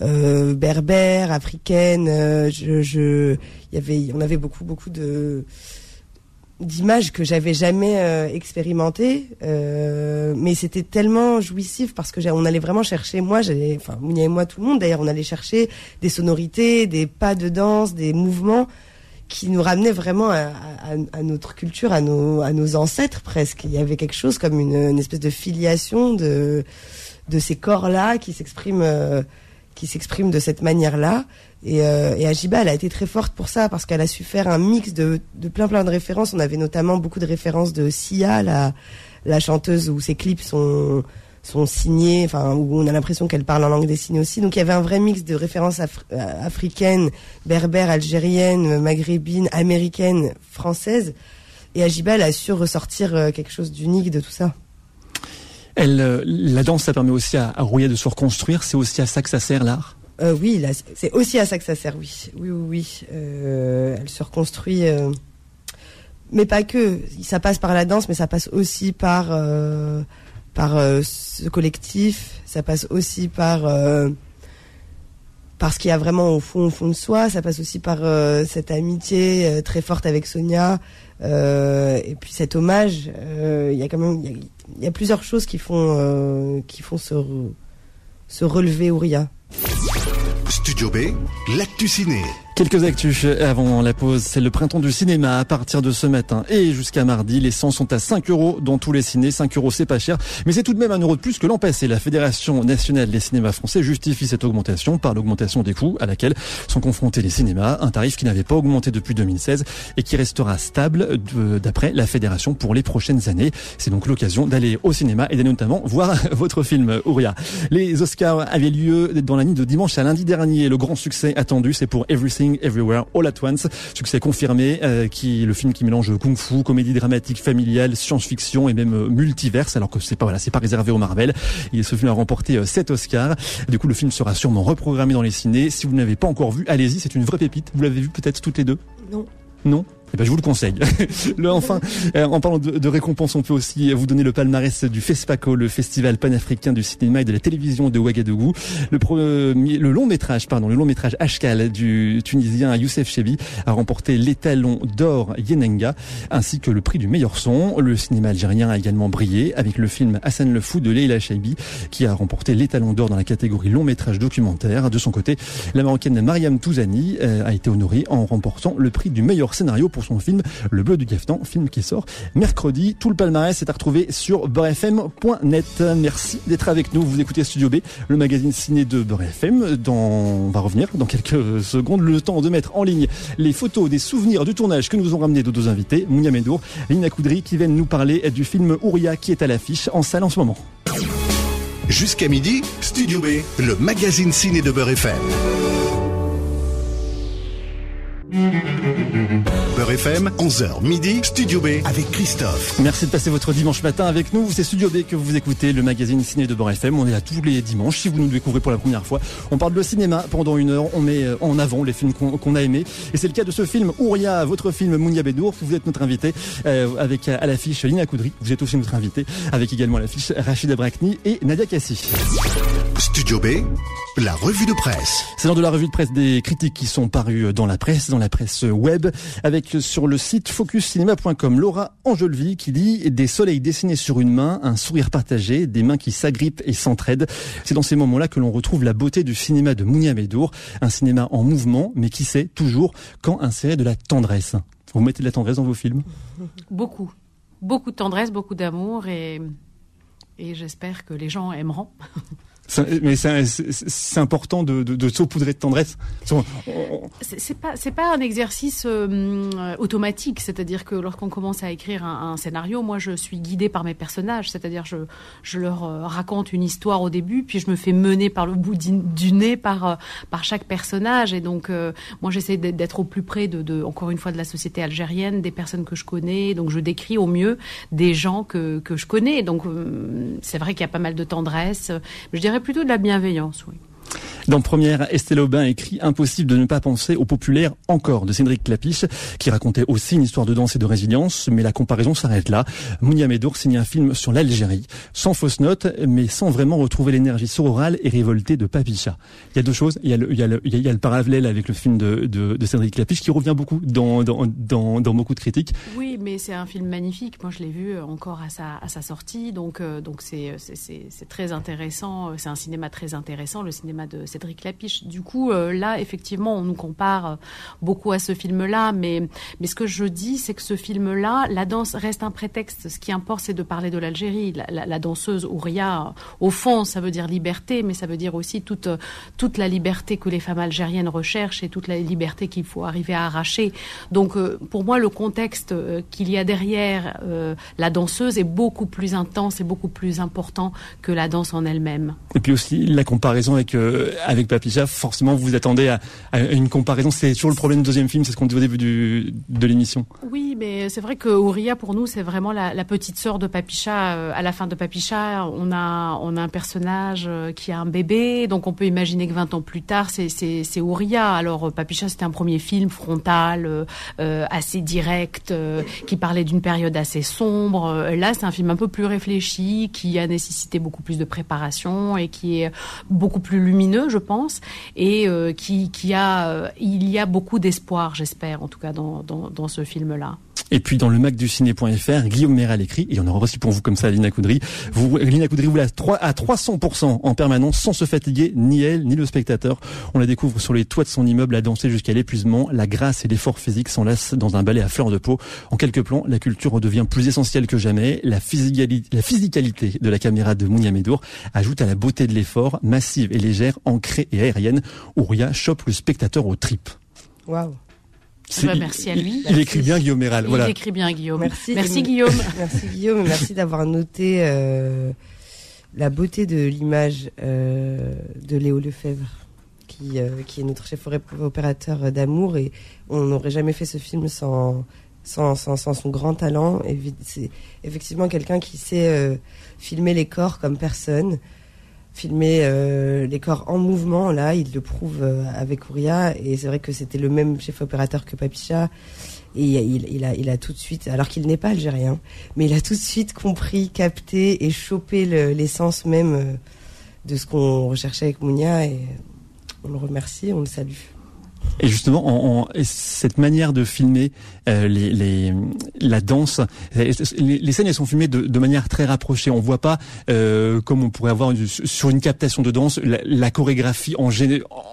berbères, africaines, je, y avait, on avait beaucoup, beaucoup de, d'images que j'avais jamais euh, expérimentées euh, mais c'était tellement jouissif parce que on allait vraiment chercher moi enfin Mounia et moi tout le monde d'ailleurs on allait chercher des sonorités des pas de danse des mouvements qui nous ramenaient vraiment à, notre culture à nos ancêtres presque il y avait quelque chose comme une, espèce de filiation de ces corps là qui s'expriment euh, qui s'expriment de cette manière là et, euh, et Ajiba, elle a été très forte pour ça parce qu'elle a su faire un mix de, plein plein de références. On avait notamment beaucoup de références de Sia, la chanteuse où ses clips sont sont signés, enfin où on a l'impression qu'elle parle en langue dessinée aussi. Donc il y avait un vrai mix de références euh, africaines, berbères, algériennes, maghrébines, américaines, françaises. Et Ajiba, elle a su ressortir euh, quelque chose d'unique de tout ça. Elle, euh, la danse, ça permet aussi à, à Rouillet de se reconstruire. C'est aussi à ça que ça sert l'art. Euh, oui, c'est aussi à ça que ça sert, oui. Oui, oui, oui. Euh, elle se reconstruit. Mais pas que. Ça passe par la danse, mais ça passe aussi par, par ce collectif. Ça passe aussi par, par ce qu'il y a vraiment au fond, au fond de soi. Ça passe aussi par cette amitié très forte avec Sonia. et puis cet hommage. Il y a quand même. A plusieurs choses qui font, qui font se, se relever Ouria. Studio B, l'actu ciné. Quelques actus avant la pause. C'est le printemps du cinéma à partir de ce matin et jusqu'à mardi. Les 100 sont à 5 euros dans tous les ciné. 5 euros, c'est pas cher, mais c'est tout de même un euro de plus que l'an passé. La Fédération nationale des cinémas français justifie cette augmentation par l'augmentation des coûts à laquelle sont confrontés les cinémas. Un tarif qui n'avait pas augmenté depuis 2016 et qui restera stable d'après la Fédération pour les prochaines années. C'est donc l'occasion d'aller au cinéma et d'aller notamment voir (laughs) votre film Ouria. Les Oscars avaient lieu dans la nuit de dimanche à lundi dernier. Le grand succès attendu, c'est pour Everything Everywhere All at Once. Succès confirmé, euh, qui le film qui mélange kung-fu, comédie dramatique familiale, science-fiction et même euh, multiverse, alors que c'est pas voilà, c'est pas réservé au Marvel. Et ce film a remporté 7 euh, Oscars. Du coup, le film sera sûrement reprogrammé dans les ciné. Si vous ne l'avez pas encore vu, allez-y, c'est une vraie pépite. Vous l'avez vu peut-être toutes les deux? Non. Non? Eh ben, je vous le conseille. (laughs) le, enfin, euh, en parlant de, de récompenses, on peut aussi vous donner le palmarès du FESPACO, le Festival panafricain du cinéma et de la télévision de Ouagadougou. Le, premier, le long métrage, pardon, le long métrage Ashkal du Tunisien Youssef Chebi a remporté l'étalon d'or Yenenga, ainsi que le prix du meilleur son. Le cinéma algérien a également brillé avec le film Hassan le Fou de Leila Chaibi, qui a remporté l'étalon d'or dans la catégorie long métrage documentaire. De son côté, la marocaine Mariam Touzani euh, a été honorée en remportant le prix du meilleur scénario pour son film Le Bleu du Gaftan, film qui sort mercredi. Tout le palmarès est à retrouver sur beurrefm.net. Merci d'être avec nous. Vous écoutez Studio B, le magazine ciné de Beurre FM. Dans... On va revenir dans quelques secondes. Le temps de mettre en ligne les photos des souvenirs du tournage que nous ont ramené deux invités, Mounia Mendour et Nina Koudry, qui viennent nous parler du film Ouria qui est à l'affiche en salle en ce moment. Jusqu'à midi, Studio B, le magazine ciné de Beurre FM. Beurre FM, 11h midi, Studio B avec Christophe. Merci de passer votre dimanche matin avec nous. C'est Studio B que vous écoutez, le magazine ciné de Beurre FM. On est là tous les dimanches. Si vous nous découvrez pour la première fois, on parle de cinéma pendant une heure. On met euh, en avant les films qu'on a aimés. Et c'est le cas de ce film Ouria, votre film Mounia Bedour. Vous êtes notre invité euh, avec à l'affiche Lina Koudry. Vous êtes aussi notre invité avec également à l'affiche Rachida Brakni et Nadia Kassi. Studio B, la revue de presse. C'est l'heure de la revue de presse des critiques qui sont parues dans la presse, dans la presse web, avec sur le site focuscinema.com Laura Angelvi qui dit des soleils dessinés sur une main, un sourire partagé, des mains qui s'agrippent et s'entraident. C'est dans ces moments-là que l'on retrouve la beauté du cinéma de Mounia Medour, un cinéma en mouvement, mais qui sait toujours quand insérer de la tendresse. Vous mettez de la tendresse dans vos films? Beaucoup. Beaucoup de tendresse, beaucoup d'amour et j'espère que les gens aimeront. Mais c'est important de, de, de, saupoudrer de tendresse. C'est pas c'est pas un exercice euh, automatique, c'est-à-dire que lorsqu'on commence à écrire un, scénario, moi je suis guidée par mes personnages, c'est-à-dire je je leur euh, raconte une histoire au début, puis je me fais mener par le bout du nez par euh, par chaque personnage, et donc moi j'essaie d'être au plus près de, encore une fois de la société algérienne, des personnes que je connais, donc je décris au mieux des gens que que je connais, donc c'est vrai qu'il y a pas mal de tendresse, plutôt de la bienveillance, oui. Dans première, Estelle Aubin écrit Impossible de ne pas penser au populaire encore de Cédric Clapiche, qui racontait aussi une histoire de danse et de résilience, mais la comparaison s'arrête là. Mounia Medour signe un film sur l'Algérie, sans fausse note, mais sans vraiment retrouver l'énergie sororale et révoltée de Papicha. Il y a deux choses, il y a le, parallèle avec le film de, de, Cédric Clapiche qui revient beaucoup dans, beaucoup de critiques. Oui, mais c'est un film magnifique. Moi, je l'ai vu encore à sa, sortie, donc euh, c'est très intéressant. C'est un cinéma très intéressant, de Cédric Lapiche. Du coup, euh, là, effectivement, on nous compare euh, beaucoup à ce film-là, mais mais ce que je dis, c'est que ce film-là, la danse reste un prétexte. Ce qui importe, c'est de parler de l'Algérie. La, danseuse Ouria, au fond, ça veut dire liberté, mais ça veut dire aussi toute toute la liberté que les femmes algériennes recherchent et toute la liberté qu'il faut arriver à arracher. Donc, euh, pour moi, le contexte euh, qu'il y a derrière euh, la danseuse est beaucoup plus intense et beaucoup plus important que la danse en elle-même. Et puis aussi la comparaison avec euh, avec Papicha, forcément vous vous attendez à, une comparaison. C'est toujours le problème du deuxième film, c'est ce qu'on dit au début de l'émission. Oui, mais c'est vrai que Ouria pour nous c'est vraiment la, petite sœur de Papicha. À la fin de Papicha, on a un personnage qui a un bébé, donc on peut imaginer que 20 ans plus tard c'est Ouria. Alors Papicha c'était un premier film frontal, euh, assez direct, euh, qui parlait d'une période assez sombre. Là c'est un film un peu plus réfléchi, qui a nécessité beaucoup plus de préparation et qui est beaucoup plus lumineux, je pense, et euh, qui, a, euh, il y a beaucoup d'espoir, j'espère, en tout cas dans ce film-là. Et puis dans le Mac du ciné.fr, Guillaume Méral écrit, et y en aussi pour vous comme ça, Lina Coudry. Vous, Lina Coudry, vous la à 300% en permanence, sans se fatiguer, ni elle, ni le spectateur. On la découvre sur les toits de son immeuble à danser jusqu'à l'épuisement. La grâce et l'effort physique s'enlacent dans un ballet à fleur de peau. En quelques plans, la culture redevient plus essentielle que jamais. La, physicalité, la physicalité de la caméra de Mounia Medour ajoute à la beauté de l'effort, massive et légère, ancrée et aérienne. Ouria chope le spectateur aux tripes. Waouh bah, merci à lui. Il, il écrit bien Guillaume Méral. Il voilà. écrit bien Guillaume. Merci, merci Guillaume. (laughs) merci Guillaume et merci d'avoir noté euh, la beauté de l'image euh, de Léo Lefebvre, qui, euh, qui est notre chef opérateur d'amour et on n'aurait jamais fait ce film sans, sans, sans, sans son grand talent. C'est effectivement quelqu'un qui sait euh, filmer les corps comme personne filmer euh, les corps en mouvement. Là, il le prouve euh, avec Ouria. Et c'est vrai que c'était le même chef opérateur que Papicha. Et il, a tout de suite, alors qu'il n'est pas algérien, mais il a tout de suite compris, capté et chopé l'essence même euh, de ce qu'on recherchait avec Mounia. Et on le remercie, on le salue. Et justement, en, en, cette manière de filmer euh, la danse, les, scènes elles sont filmées de, manière très rapprochée. On voit pas euh, comme on pourrait avoir sur une captation de danse la, la chorégraphie en,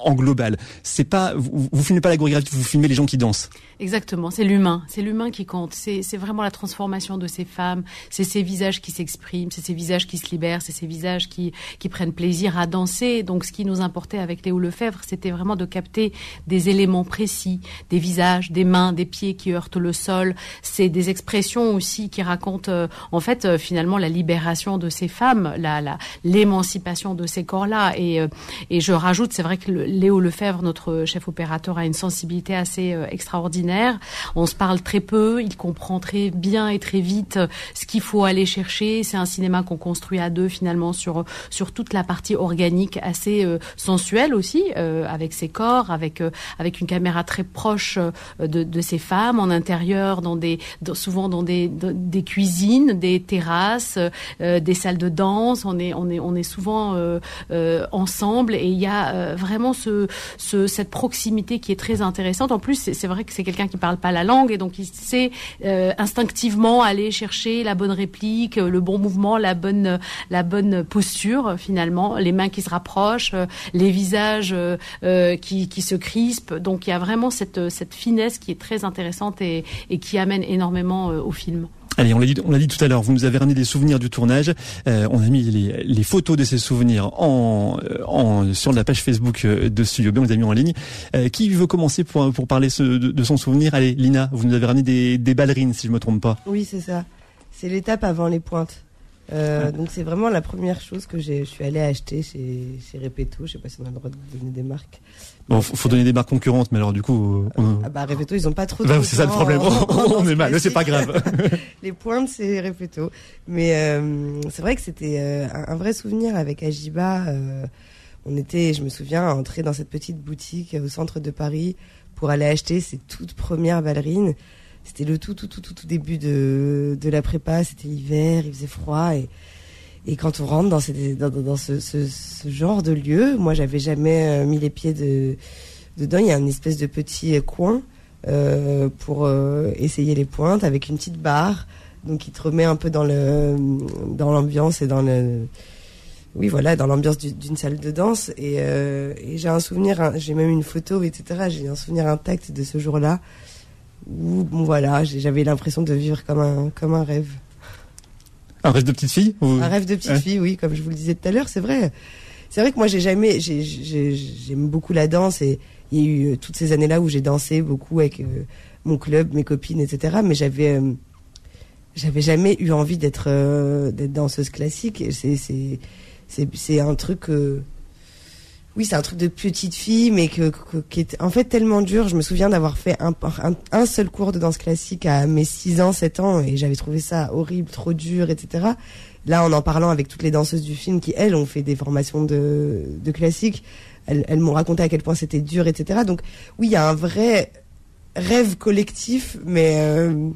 en global. C'est pas vous, vous filmez pas la chorégraphie, vous filmez les gens qui dansent. Exactement, c'est l'humain, c'est l'humain qui compte. C'est vraiment la transformation de ces femmes. C'est ces visages qui s'expriment, c'est ces visages qui se libèrent, c'est ces visages qui qui prennent plaisir à danser. Donc, ce qui nous importait avec Léo Lefebvre, c'était vraiment de capter des éléments précis, des visages, des mains, des pieds qui heurtent le sol. C'est des expressions aussi qui racontent, euh, en fait, euh, finalement, la libération de ces femmes, la l'émancipation de ces corps-là. Et, euh, et je rajoute, c'est vrai que le, Léo Lefebvre, notre chef opérateur, a une sensibilité assez euh, extraordinaire. On se parle très peu, il comprend très bien et très vite ce qu'il faut aller chercher. C'est un cinéma qu'on construit à deux finalement sur sur toute la partie organique, assez euh, sensuelle aussi, euh, avec ses corps, avec euh, avec une caméra très proche de, de ces femmes en intérieur, dans des souvent dans des des cuisines, des terrasses, euh, des salles de danse. On est on est on est souvent euh, euh, ensemble et il y a vraiment ce, ce cette proximité qui est très intéressante. En plus, c'est vrai que c'est quelqu'un qui parle pas la langue et donc il sait euh, instinctivement aller chercher la bonne réplique, le bon mouvement, la bonne la bonne posture finalement, les mains qui se rapprochent, les visages euh, qui, qui se crispent. Donc il y a vraiment cette cette finesse qui est très intéressante et, et qui amène énormément euh, au film. Allez, on l'a dit, on l'a dit tout à l'heure. Vous nous avez ramené des souvenirs du tournage. Euh, on a mis les, les, photos de ces souvenirs en, en, sur la page Facebook de Studio B. On les a mis en ligne. Euh, qui veut commencer pour, pour parler ce, de, de, son souvenir? Allez, Lina, vous nous avez ramené des, des ballerines, si je me trompe pas. Oui, c'est ça. C'est l'étape avant les pointes. Euh. Donc c'est vraiment la première chose que je suis allée acheter chez, chez Repetto. Je sais pas si on a le droit de donner des marques. Bon, faut, faut donner des marques concurrentes, mais alors du coup, on... ah bah Repetto, ils ont pas trop. Bah, c'est ça le problème. (laughs) on est mal, c'est pas grave. (laughs) Les pointes, c'est Repetto, mais euh, c'est vrai que c'était euh, un, un, vrai souvenir avec Ajiba. On était, je me souviens, entrer dans cette petite boutique au centre de Paris pour aller acheter ses toutes premières ballerines. C'était le tout, tout, tout, tout, tout début de, de la prépa. C'était l'hiver, il faisait froid et et quand on rentre dans, ces, dans, ce, ce, genre de lieu, moi j'avais jamais euh, mis les pieds de, dedans. Il y a une espèce de petit coin euh, pour euh, essayer les pointes avec une petite barre, donc qui te remet un peu dans le dans l'ambiance et dans le oui voilà dans l'ambiance d'une salle de danse. Euh, et j'ai un souvenir, j'ai même une photo, etc. J'ai un souvenir intact de ce jour-là où bon voilà, j'avais l'impression de vivre comme un comme un rêve. Un rêve de petite fille Un rêve de petite fille, oui, comme je vous le disais tout à l'heure, c'est vrai. C'est vrai que moi j'ai jamais, j'aime beaucoup la danse et il y a eu euh, toutes ces années-là où j'ai dansé beaucoup avec euh, mon club, mes copines, etc. Mais j'avais, euh, j'avais jamais eu envie d'être d'être danseuse classique. C'est c'est c'est c'est un truc. Oui, c'est un truc de petite fille, mais que, qui est en fait tellement dur. Je me souviens d'avoir fait un, un, un, seul cours de danse classique à mes 6 ans, 7 ans, et j'avais trouvé ça horrible, trop dur, etc. Là, en en parlant avec toutes les danseuses du film qui, elles, ont fait des formations de, de classique, elles, elles m'ont raconté à quel point c'était dur, etc. Donc, oui, il y a un vrai rêve collectif, mais, euh,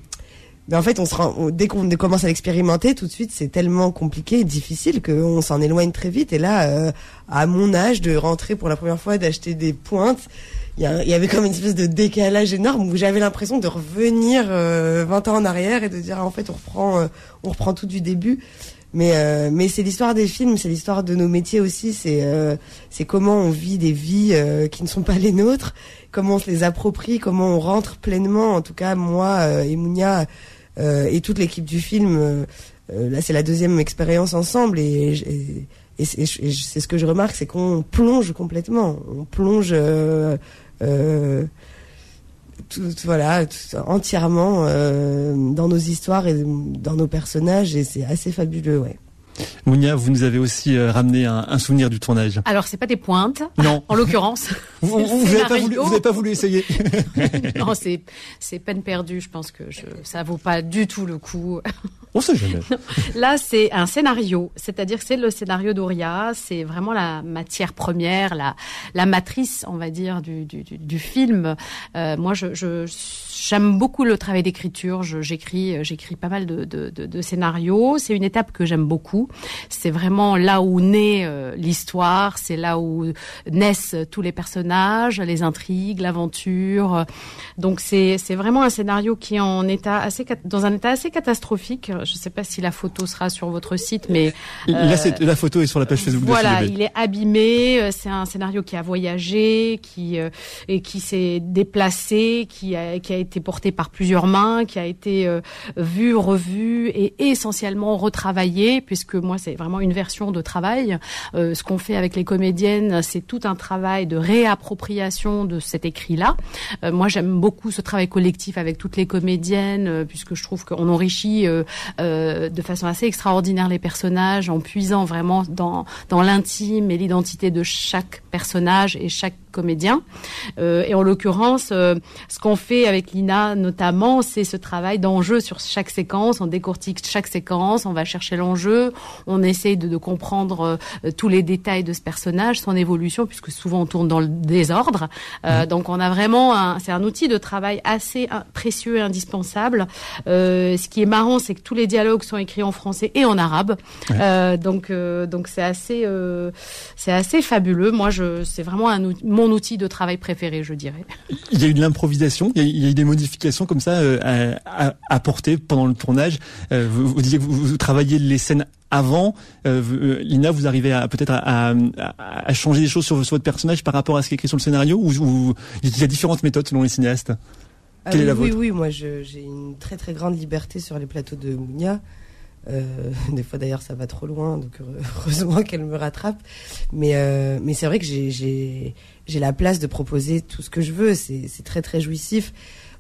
mais en fait, on se rend, dès qu'on commence à l'expérimenter, tout de suite, c'est tellement compliqué et difficile qu'on s'en éloigne très vite. Et là, euh, à mon âge, de rentrer pour la première fois, d'acheter des pointes, il y, y, avait comme une espèce de décalage énorme où j'avais l'impression de revenir euh, 20 ans en arrière et de dire en fait on reprend euh, on reprend tout du début mais euh, mais c'est l'histoire des films, c'est l'histoire de nos métiers aussi. C'est euh, c'est comment on vit des vies euh, qui ne sont pas les nôtres, comment on se les approprie, comment on rentre pleinement. En tout cas, moi et Mounia et toute l'équipe du film. là, c'est la deuxième expérience ensemble et, et, et c'est ce que je remarque, c'est qu'on plonge complètement. On plonge. Tout, voilà, tout, entièrement euh, dans nos histoires et dans nos personnages et c'est assez fabuleux, ouais. Mounia, vous nous avez aussi euh, ramené un, un, souvenir du tournage. Alors, c'est pas des pointes. Non. En l'occurrence. (laughs) vous n'avez pas, voulu, vous pas voulu essayer. (laughs) non, c'est, peine perdue. Je pense que je, ça vaut pas du tout le coup. On sait jamais. (laughs) Là, c'est un scénario. C'est-à-dire que c'est le scénario d'Oria. C'est vraiment la matière première, la, la matrice, on va dire, du, du, du, du film. Euh, moi, je, je J'aime beaucoup le travail d'écriture. J'écris, j'écris pas mal de, de, de, de scénarios. C'est une étape que j'aime beaucoup. C'est vraiment là où naît euh, l'histoire. C'est là où naissent tous les personnages, les intrigues, l'aventure. Donc c'est c'est vraiment un scénario qui est en état assez dans un état assez catastrophique. Je ne sais pas si la photo sera sur votre site, mais euh, là c'est la photo est sur la page Facebook. Voilà, il est abîmé. C'est un scénario qui a voyagé, qui euh, et qui s'est déplacé, qui a qui a été porté par plusieurs mains, qui a été euh, vu, revu et essentiellement retravaillé, puisque moi c'est vraiment une version de travail. Euh, ce qu'on fait avec les comédiennes, c'est tout un travail de réappropriation de cet écrit-là. Euh, moi j'aime beaucoup ce travail collectif avec toutes les comédiennes, euh, puisque je trouve qu'on enrichit euh, euh, de façon assez extraordinaire les personnages en puisant vraiment dans, dans l'intime et l'identité de chaque personnage et chaque comédien. Euh, et en l'occurrence, ce qu'on fait avec Lina notamment, c'est ce travail d'enjeu sur chaque séquence. On décortique chaque séquence, on va chercher l'enjeu, on essaye de, de comprendre euh, tous les détails de ce personnage, son évolution, puisque souvent on tourne dans le désordre. Euh, donc on a vraiment, c'est un outil de travail assez précieux et indispensable. Euh, ce qui est marrant, c'est que tous les dialogues sont écrits en français et en arabe. Ouais. donc donc c'est assez c'est assez fabuleux. Moi, je c'est vraiment un mon outil de travail préféré, je dirais. Il y a eu de l'improvisation, il, il y a eu des modifications comme ça à, à apporter pendant le tournage. Vous, vous, disiez que vous, vous, travailliez les scènes avant. Euh, Lina, vous arrivez à peut-être à, à, à, changer des choses sur, sur, votre personnage par rapport à ce qui est écrit sur le scénario ou, ou il y a différentes méthodes selon les cinéastes? Ah, Quelle oui, est la oui, vôtre? oui, moi j'ai une très très grande liberté sur les plateaux de Mounia. Euh, (laughs) des fois d'ailleurs ça va trop loin, donc (laughs) heureusement qu'elle me rattrape. Mais euh, mais c'est vrai que j'ai j'ai la place de proposer tout ce que je veux. C'est c'est très très jouissif.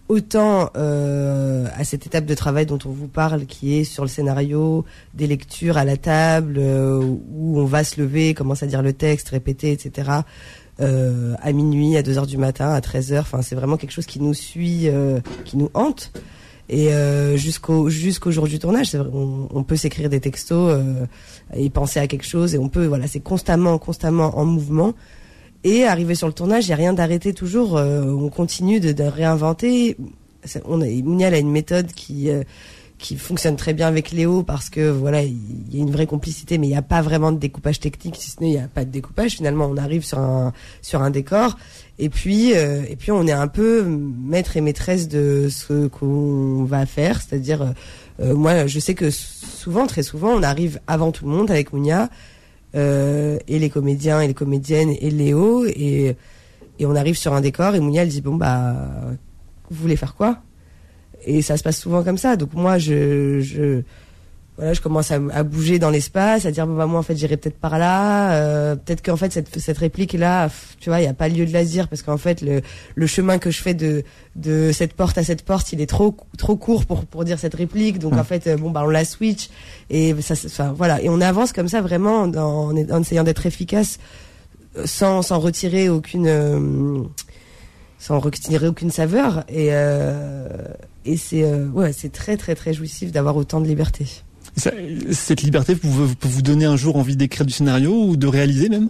Autant euh, à cette étape de travail dont on vous parle, qui est sur le scénario, des lectures à la table, euh, où on va se lever, commence à dire le texte, répéter, etc. Euh, à minuit, à 2 heures du matin, à 13 heures. Enfin, c'est vraiment quelque chose qui nous suit, qui nous hante. Et euh, jusqu'au jusqu'au jour du tournage, vrai, on, peut s'écrire des textos euh, et penser à quelque chose et on peut voilà, c'est constamment constamment en mouvement. Et arrivé sur le tournage, il y a rien d'arrêté toujours. euh, on continue de, réinventer. On a, Mounia, elle a une méthode qui euh, qui fonctionne très bien avec Léo parce que voilà, il y a une vraie complicité, mais il n'y a pas vraiment de découpage technique, si ce n'est il n'y a pas de découpage. Finalement, on arrive sur un sur un décor et puis euh, et puis on est un peu maître et maîtresse de ce qu'on va faire, c'est-à-dire moi, je sais que souvent, très souvent, on arrive avant tout le monde avec Mounia euh, et les comédiens et les comédiennes et Léo et et on arrive sur un décor et Mounia elle dit bon bah vous voulez faire quoi? Et ça se passe souvent comme ça. Donc moi je je voilà je commence à, à bouger dans l'espace à dire bon bah moi en fait j'irai peut-être par là euh, peut-être qu'en fait cette cette réplique là tu vois il y a pas lieu de la dire parce qu'en fait le le chemin que je fais de de cette porte à cette porte il est trop trop court pour pour dire cette réplique donc Ouais. en fait euh, bon bah on la switch et ça enfin voilà et on avance comme ça vraiment en, en essayant d'être efficace euh, sans sans retirer aucune euh, sans retirer aucune saveur et euh, et c'est euh, ouais c'est très très très jouissif d'avoir autant de liberté. Cette liberté peut vous, vous donner un jour envie d'écrire du scénario ou de réaliser même?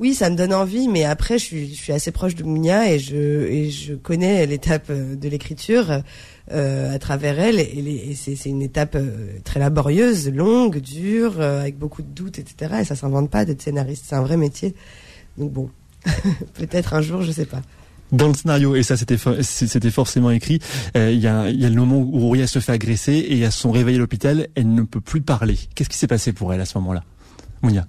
Oui, ça me donne envie, mais après, je suis, assez proche de Mounia et je, connais l'étape euh, de l'écriture euh, à travers elle. Et, c'est, une étape euh, très laborieuse, longue, dure, avec beaucoup de doutes, etc. Et ça s'invente pas d'être scénariste, c'est un vrai métier. Donc bon, (laughs) peut-être un jour, je sais pas. Dans le scénario, et ça c'était for- c'était forcément écrit, euh, il y, a, il y a le moment où Rouria se fait agresser et à son réveil à l'hôpital, elle ne peut plus parler. Qu'est-ce qui s'est passé pour elle à ce moment-là Mounia?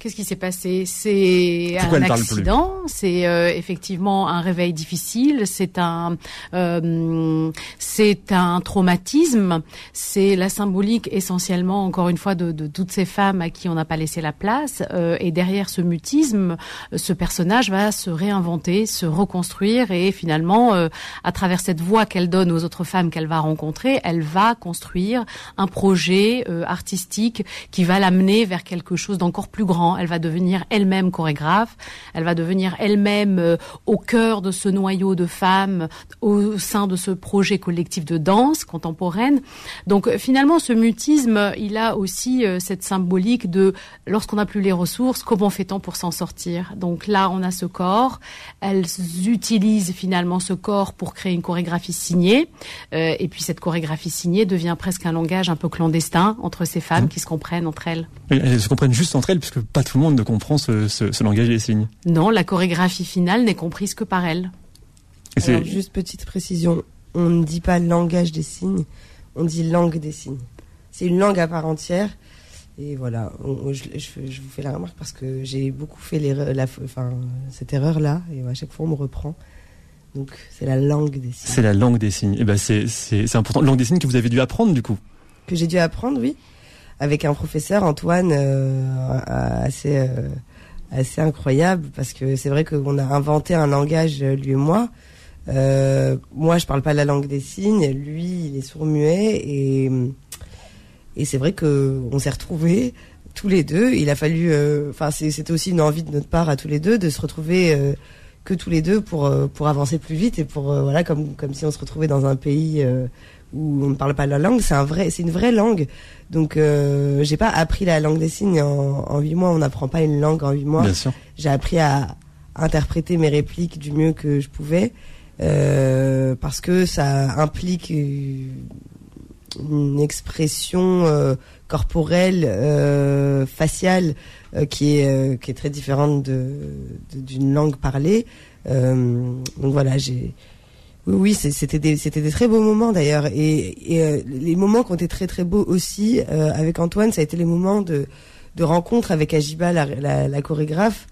Qu'est-ce qui s'est passé? C'est un accident, c'est euh, effectivement un réveil difficile, c'est un euh, c'est un traumatisme, c'est la symbolique essentiellement encore une fois de, de toutes ces femmes à qui on n'a pas laissé la place. Euh, et derrière ce mutisme, ce personnage va se réinventer, se reconstruire. Et finalement euh, à travers cette voix qu'elle donne aux autres femmes qu'elle va rencontrer, elle va construire un projet euh, artistique qui va l'amener vers quelque chose d'encore plus grand. Elle va devenir elle-même chorégraphe, elle va devenir elle-même euh, au cœur de ce noyau de femmes, au sein de ce projet collectif de danse contemporaine. Donc euh, finalement, ce mutisme, il a aussi euh, cette symbolique de lorsqu'on n'a plus les ressources, comment fait-on pour s'en sortir? Donc là, on a ce corps. Elles utilisent finalement ce corps pour créer une chorégraphie signée. Euh, et puis cette chorégraphie signée devient presque un langage un peu clandestin entre ces femmes qui se comprennent entre elles. Elles se comprennent juste entre elles, puisque pas tout le monde ne comprend ce, ce, ce langage des signes. Non, la chorégraphie finale n'est comprise que par c'est- Alors, juste petite précision, on ne dit pas langage des signes, on dit langue des signes. C'est une langue à part entière. Et voilà, on- on- je, je- je vous fais la remarque parce que j'ai beaucoup fait l'erreur- la, enfin, cette erreur-là, et à chaque fois on me reprend. Donc c'est la langue des signes. C'est la langue des signes. Et ben c'est c'est c'est important. Langue des signes que vous avez dû apprendre du coup. que j'ai dû apprendre, oui, avec un professeur Antoine euh, assez euh, assez incroyable parce que c'est vrai qu'on a inventé un langage euh, lui et moi. Moi, je parle pas la langue des signes, lui, il est sourd-muet et et c'est vrai que on s'est retrouvés tous les deux. Il a fallu, enfin, c'était aussi une envie de notre part à tous les deux de se retrouver que tous les deux pour pour avancer plus vite et pour voilà comme comme si on se retrouvait dans un pays où on ne parle pas la langue. C'est un vrai, c'est une vraie langue. Donc euh, j'ai pas appris la langue des signes en huit mois. On n'apprend pas une langue en huit mois. Bien sûr. J'ai appris à interpréter mes répliques du mieux que je pouvais euh, parce que ça implique une expression euh, corporelle, euh, faciale, euh, qui est euh, qui est très différente de de- d'une langue parlée. Euh, donc voilà, j'ai oui, c'était des, c'était des très beaux moments d'ailleurs. Et, et euh, les moments qui ont été très très beaux aussi euh, avec Antoine, ça a été les moments de, de rencontre avec Ajiba, la, la, la chorégraphe,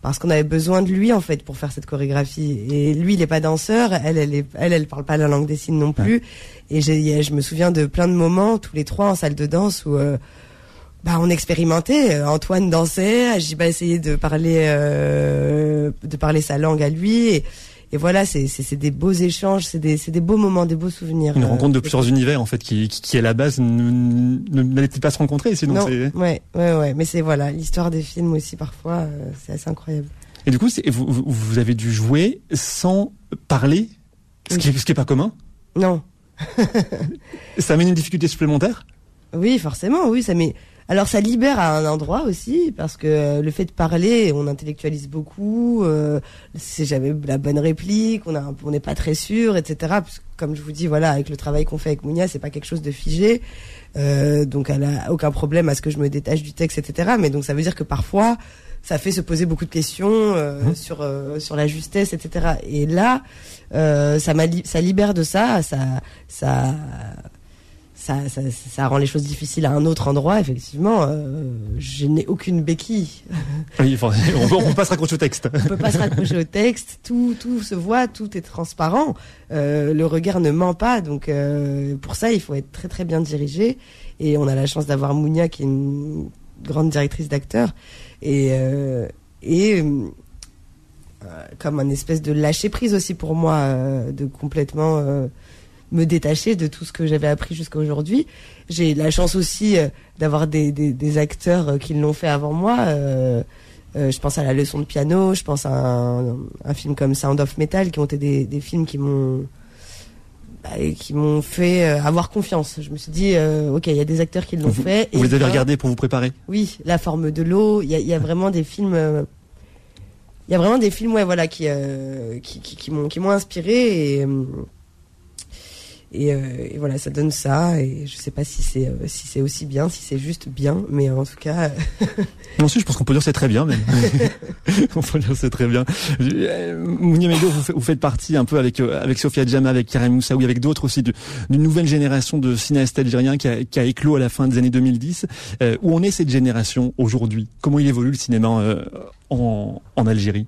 parce qu'on avait besoin de lui en fait pour faire cette chorégraphie. Et lui, il est pas danseur, elle, elle, est, elle, elle parle pas la langue des signes non plus. Et j'ai, je me souviens de plein de moments, tous les trois en salle de danse où euh, bah, on expérimentait. Antoine dansait, Ajiba essayait de parler, euh, de parler sa langue à lui. Et, et voilà, c'est, des beaux échanges, c'est des, des beaux moments, des beaux souvenirs. Une euh, rencontre de plusieurs univers en fait qui, qui, qui à la base n'allait pas se rencontrer. Sinon non, ouais, ouais, ouais. Mais c'est voilà, l'histoire des films aussi parfois, euh, c'est assez incroyable. Et du coup, vous, vous- avez dû jouer sans parler, ce qui, ce qui est pas commun? Non, ça amène une difficulté supplémentaire? Oui, forcément, oui, ça met. Alors ça libère à un endroit aussi parce que euh, le fait de parler, on intellectualise beaucoup. Euh, c'est jamais la bonne réplique, on a, on n'est pas très sûr, etc. Parce que, comme je vous dis, voilà, avec le travail qu'on fait avec Mounia, c'est pas quelque chose de figé. Euh, donc elle a aucun problème à ce que je me détache du texte, etc. Mais donc ça veut dire que parfois ça fait se poser beaucoup de questions euh, mmh. sur euh, sur la justesse, etc. Et là, euh, ça, ça libère de ça, ça ça ça, ça, ça, rend les choses difficiles à un autre endroit, effectivement. Euh, je n'ai aucune béquille. Oui, on ne peut pas se raccrocher au texte. on peut pas se raccrocher au texte. Tout, tout se voit, tout est transparent. Euh, le regard ne ment pas. Donc, euh, pour ça, il faut être très, très bien dirigé. Et on a la chance d'avoir Mounia, qui est une grande directrice d'acteurs. Et, et comme un espèce de lâcher prise aussi pour moi, de complètement me détacher de tout ce que j'avais appris jusqu'à aujourd'hui. J'ai la chance aussi euh, d'avoir des, des, des, acteurs euh, qui l'ont fait avant moi. Euh, euh, je pense à la leçon de piano, je pense à un, un film comme Sound of Metal, qui ont été des, des films qui m'ont bah, qui m'ont fait avoir confiance. Je me suis dit, ok, il y a des acteurs qui l'ont fait. Vous les avez regardés pour vous préparer? Oui, La forme de l'eau. Il y a, y a, vraiment des films. Il y a vraiment des films, ouais, voilà, qui qui, qui, qui m'ont qui m'ont inspiré et et, euh, et, voilà, ça donne ça. Et je sais pas si c'est euh, si c'est aussi bien, si c'est juste bien, mais en tout cas. non, si, je pense qu'on peut dire c'est très bien. Même. (laughs) on peut dire c'est très bien. Euh, Mounia Medo, vous, faites partie un peu avec avec Sofia Djama, avec Karim Moussaoui, avec d'autres aussi d'une nouvelle génération de cinéastes algériens qui a, qui a, éclos à la fin des années 2010. Euh, où en est cette génération aujourd'hui? Comment il évolue le cinéma euh, en, en Algérie?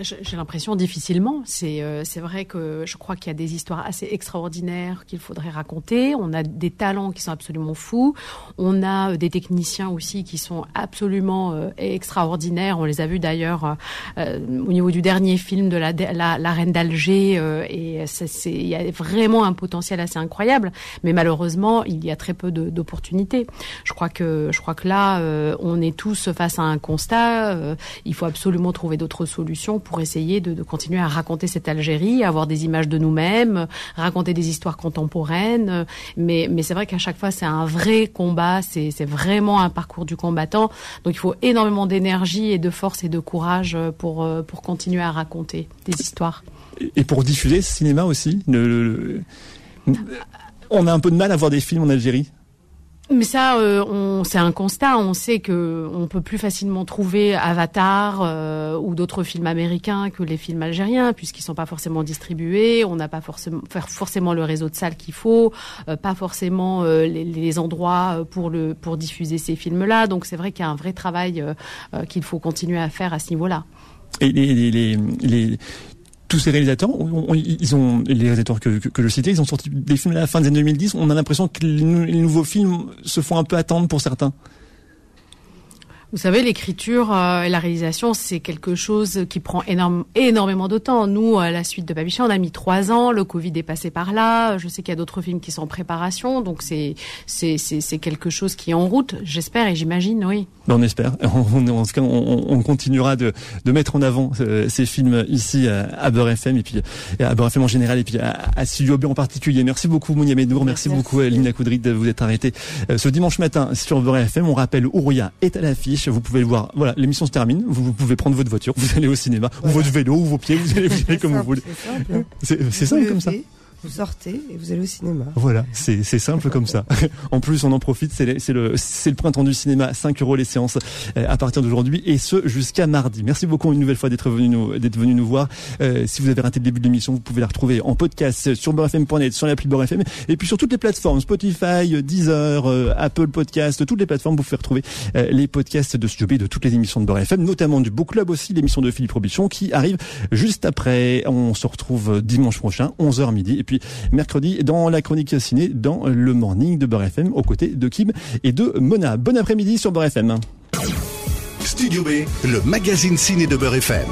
J'ai l'impression difficilement. C'est euh, vrai que je crois qu'il y a des histoires assez extraordinaires qu'il faudrait raconter. On a des talents qui sont absolument fous. On a euh, des techniciens aussi qui sont absolument euh, extraordinaires. On les a vus d'ailleurs euh, au niveau du dernier film de la, la, la Reine d'Alger. et il y a vraiment un potentiel assez incroyable. Mais malheureusement, il y a très peu d'opportunités. Je je crois que là, on est tous face à un constat. il faut absolument trouver d'autres solutions pour essayer de, continuer à raconter cette Algérie, avoir des images de nous-mêmes, raconter des histoires contemporaines. Mais, mais c'est vrai qu'à chaque fois, c'est un vrai combat, c'est vraiment un parcours du combattant. Donc il faut énormément d'énergie et de force et de courage pour, pour continuer à raconter des histoires. Et pour diffuser ce cinéma aussi. On a un peu de mal à voir des films en Algérie? Mais ça, euh, c'est un constat. On sait que on peut plus facilement trouver Avatar euh, ou d'autres films américains que les films algériens, puisqu'ils sont pas forcément distribués. On n'a pas forcément forcément le réseau de salles qu'il faut, euh, pas forcément euh, les, les, endroits pour le pour diffuser ces films-là. Donc c'est vrai qu'il y a un vrai travail euh, qu'il faut continuer à faire à ce niveau-là. Et les, les, les, tous ces réalisateurs, ils ont les réalisateurs que, je citais, ils ont sorti des films à la fin des années 2010. On a l'impression que les nouveaux films se font un peu attendre pour certains. Vous savez, l'écriture euh, et la réalisation, c'est quelque chose qui prend énorme, énormément de temps. Nous, à la suite de Babicha, on a mis trois ans. Le Covid est passé par là. Je sais qu'il y a d'autres films qui sont en préparation. Donc, c'est c'est c'est quelque chose qui est en route, j'espère et j'imagine, oui. On espère. (laughs) On, en tout cas, on, on, continuera de, de mettre en avant euh, ces films ici à, à Beurre FM et puis à Beurre FM en général et puis à, à Studio B en particulier. Merci beaucoup Mounia Medour. Merci, Merci, beaucoup Lina Koudry de vous être arrêtée euh, ce dimanche matin sur Beurre FM. On rappelle Ouria est à l'affiche vous pouvez le voir. Voilà, l'émission se termine. Vous, vous, pouvez prendre votre voiture, vous allez au cinéma, voilà. ou votre vélo, ou vos pieds, vous allez, vous allez comme simple, vous voulez. C'est simple, simple comme ça vous sortez et vous allez au cinéma. Voilà, c'est simple comme ça. en plus, on en profite, c'est le, le, printemps du cinéma, 5 euros les séances euh, à partir d'aujourd'hui et ce jusqu'à mardi. Merci beaucoup une nouvelle fois d'être venu nous d'être venu nous voir. Euh, si vous avez raté le début de l'émission, vous pouvez la retrouver en podcast sur beurrefm.net, sur l'appli Beurrefm et puis sur toutes les plateformes Spotify, Deezer, euh, Apple Podcast, toutes les plateformes vous pouvez retrouver euh, les podcasts de Studio B de toutes les émissions de Beurrefm, notamment du Book Club aussi, l'émission de Philippe Robichon qui arrive juste après. On se retrouve dimanche prochain, 11h midi et puis mercredi dans la chronique ciné dans le morning de Beurre FM aux côtés de Kim et de Mona. Bon après-midi sur Beurre FM. Studio B, le magazine ciné de Beurre FM.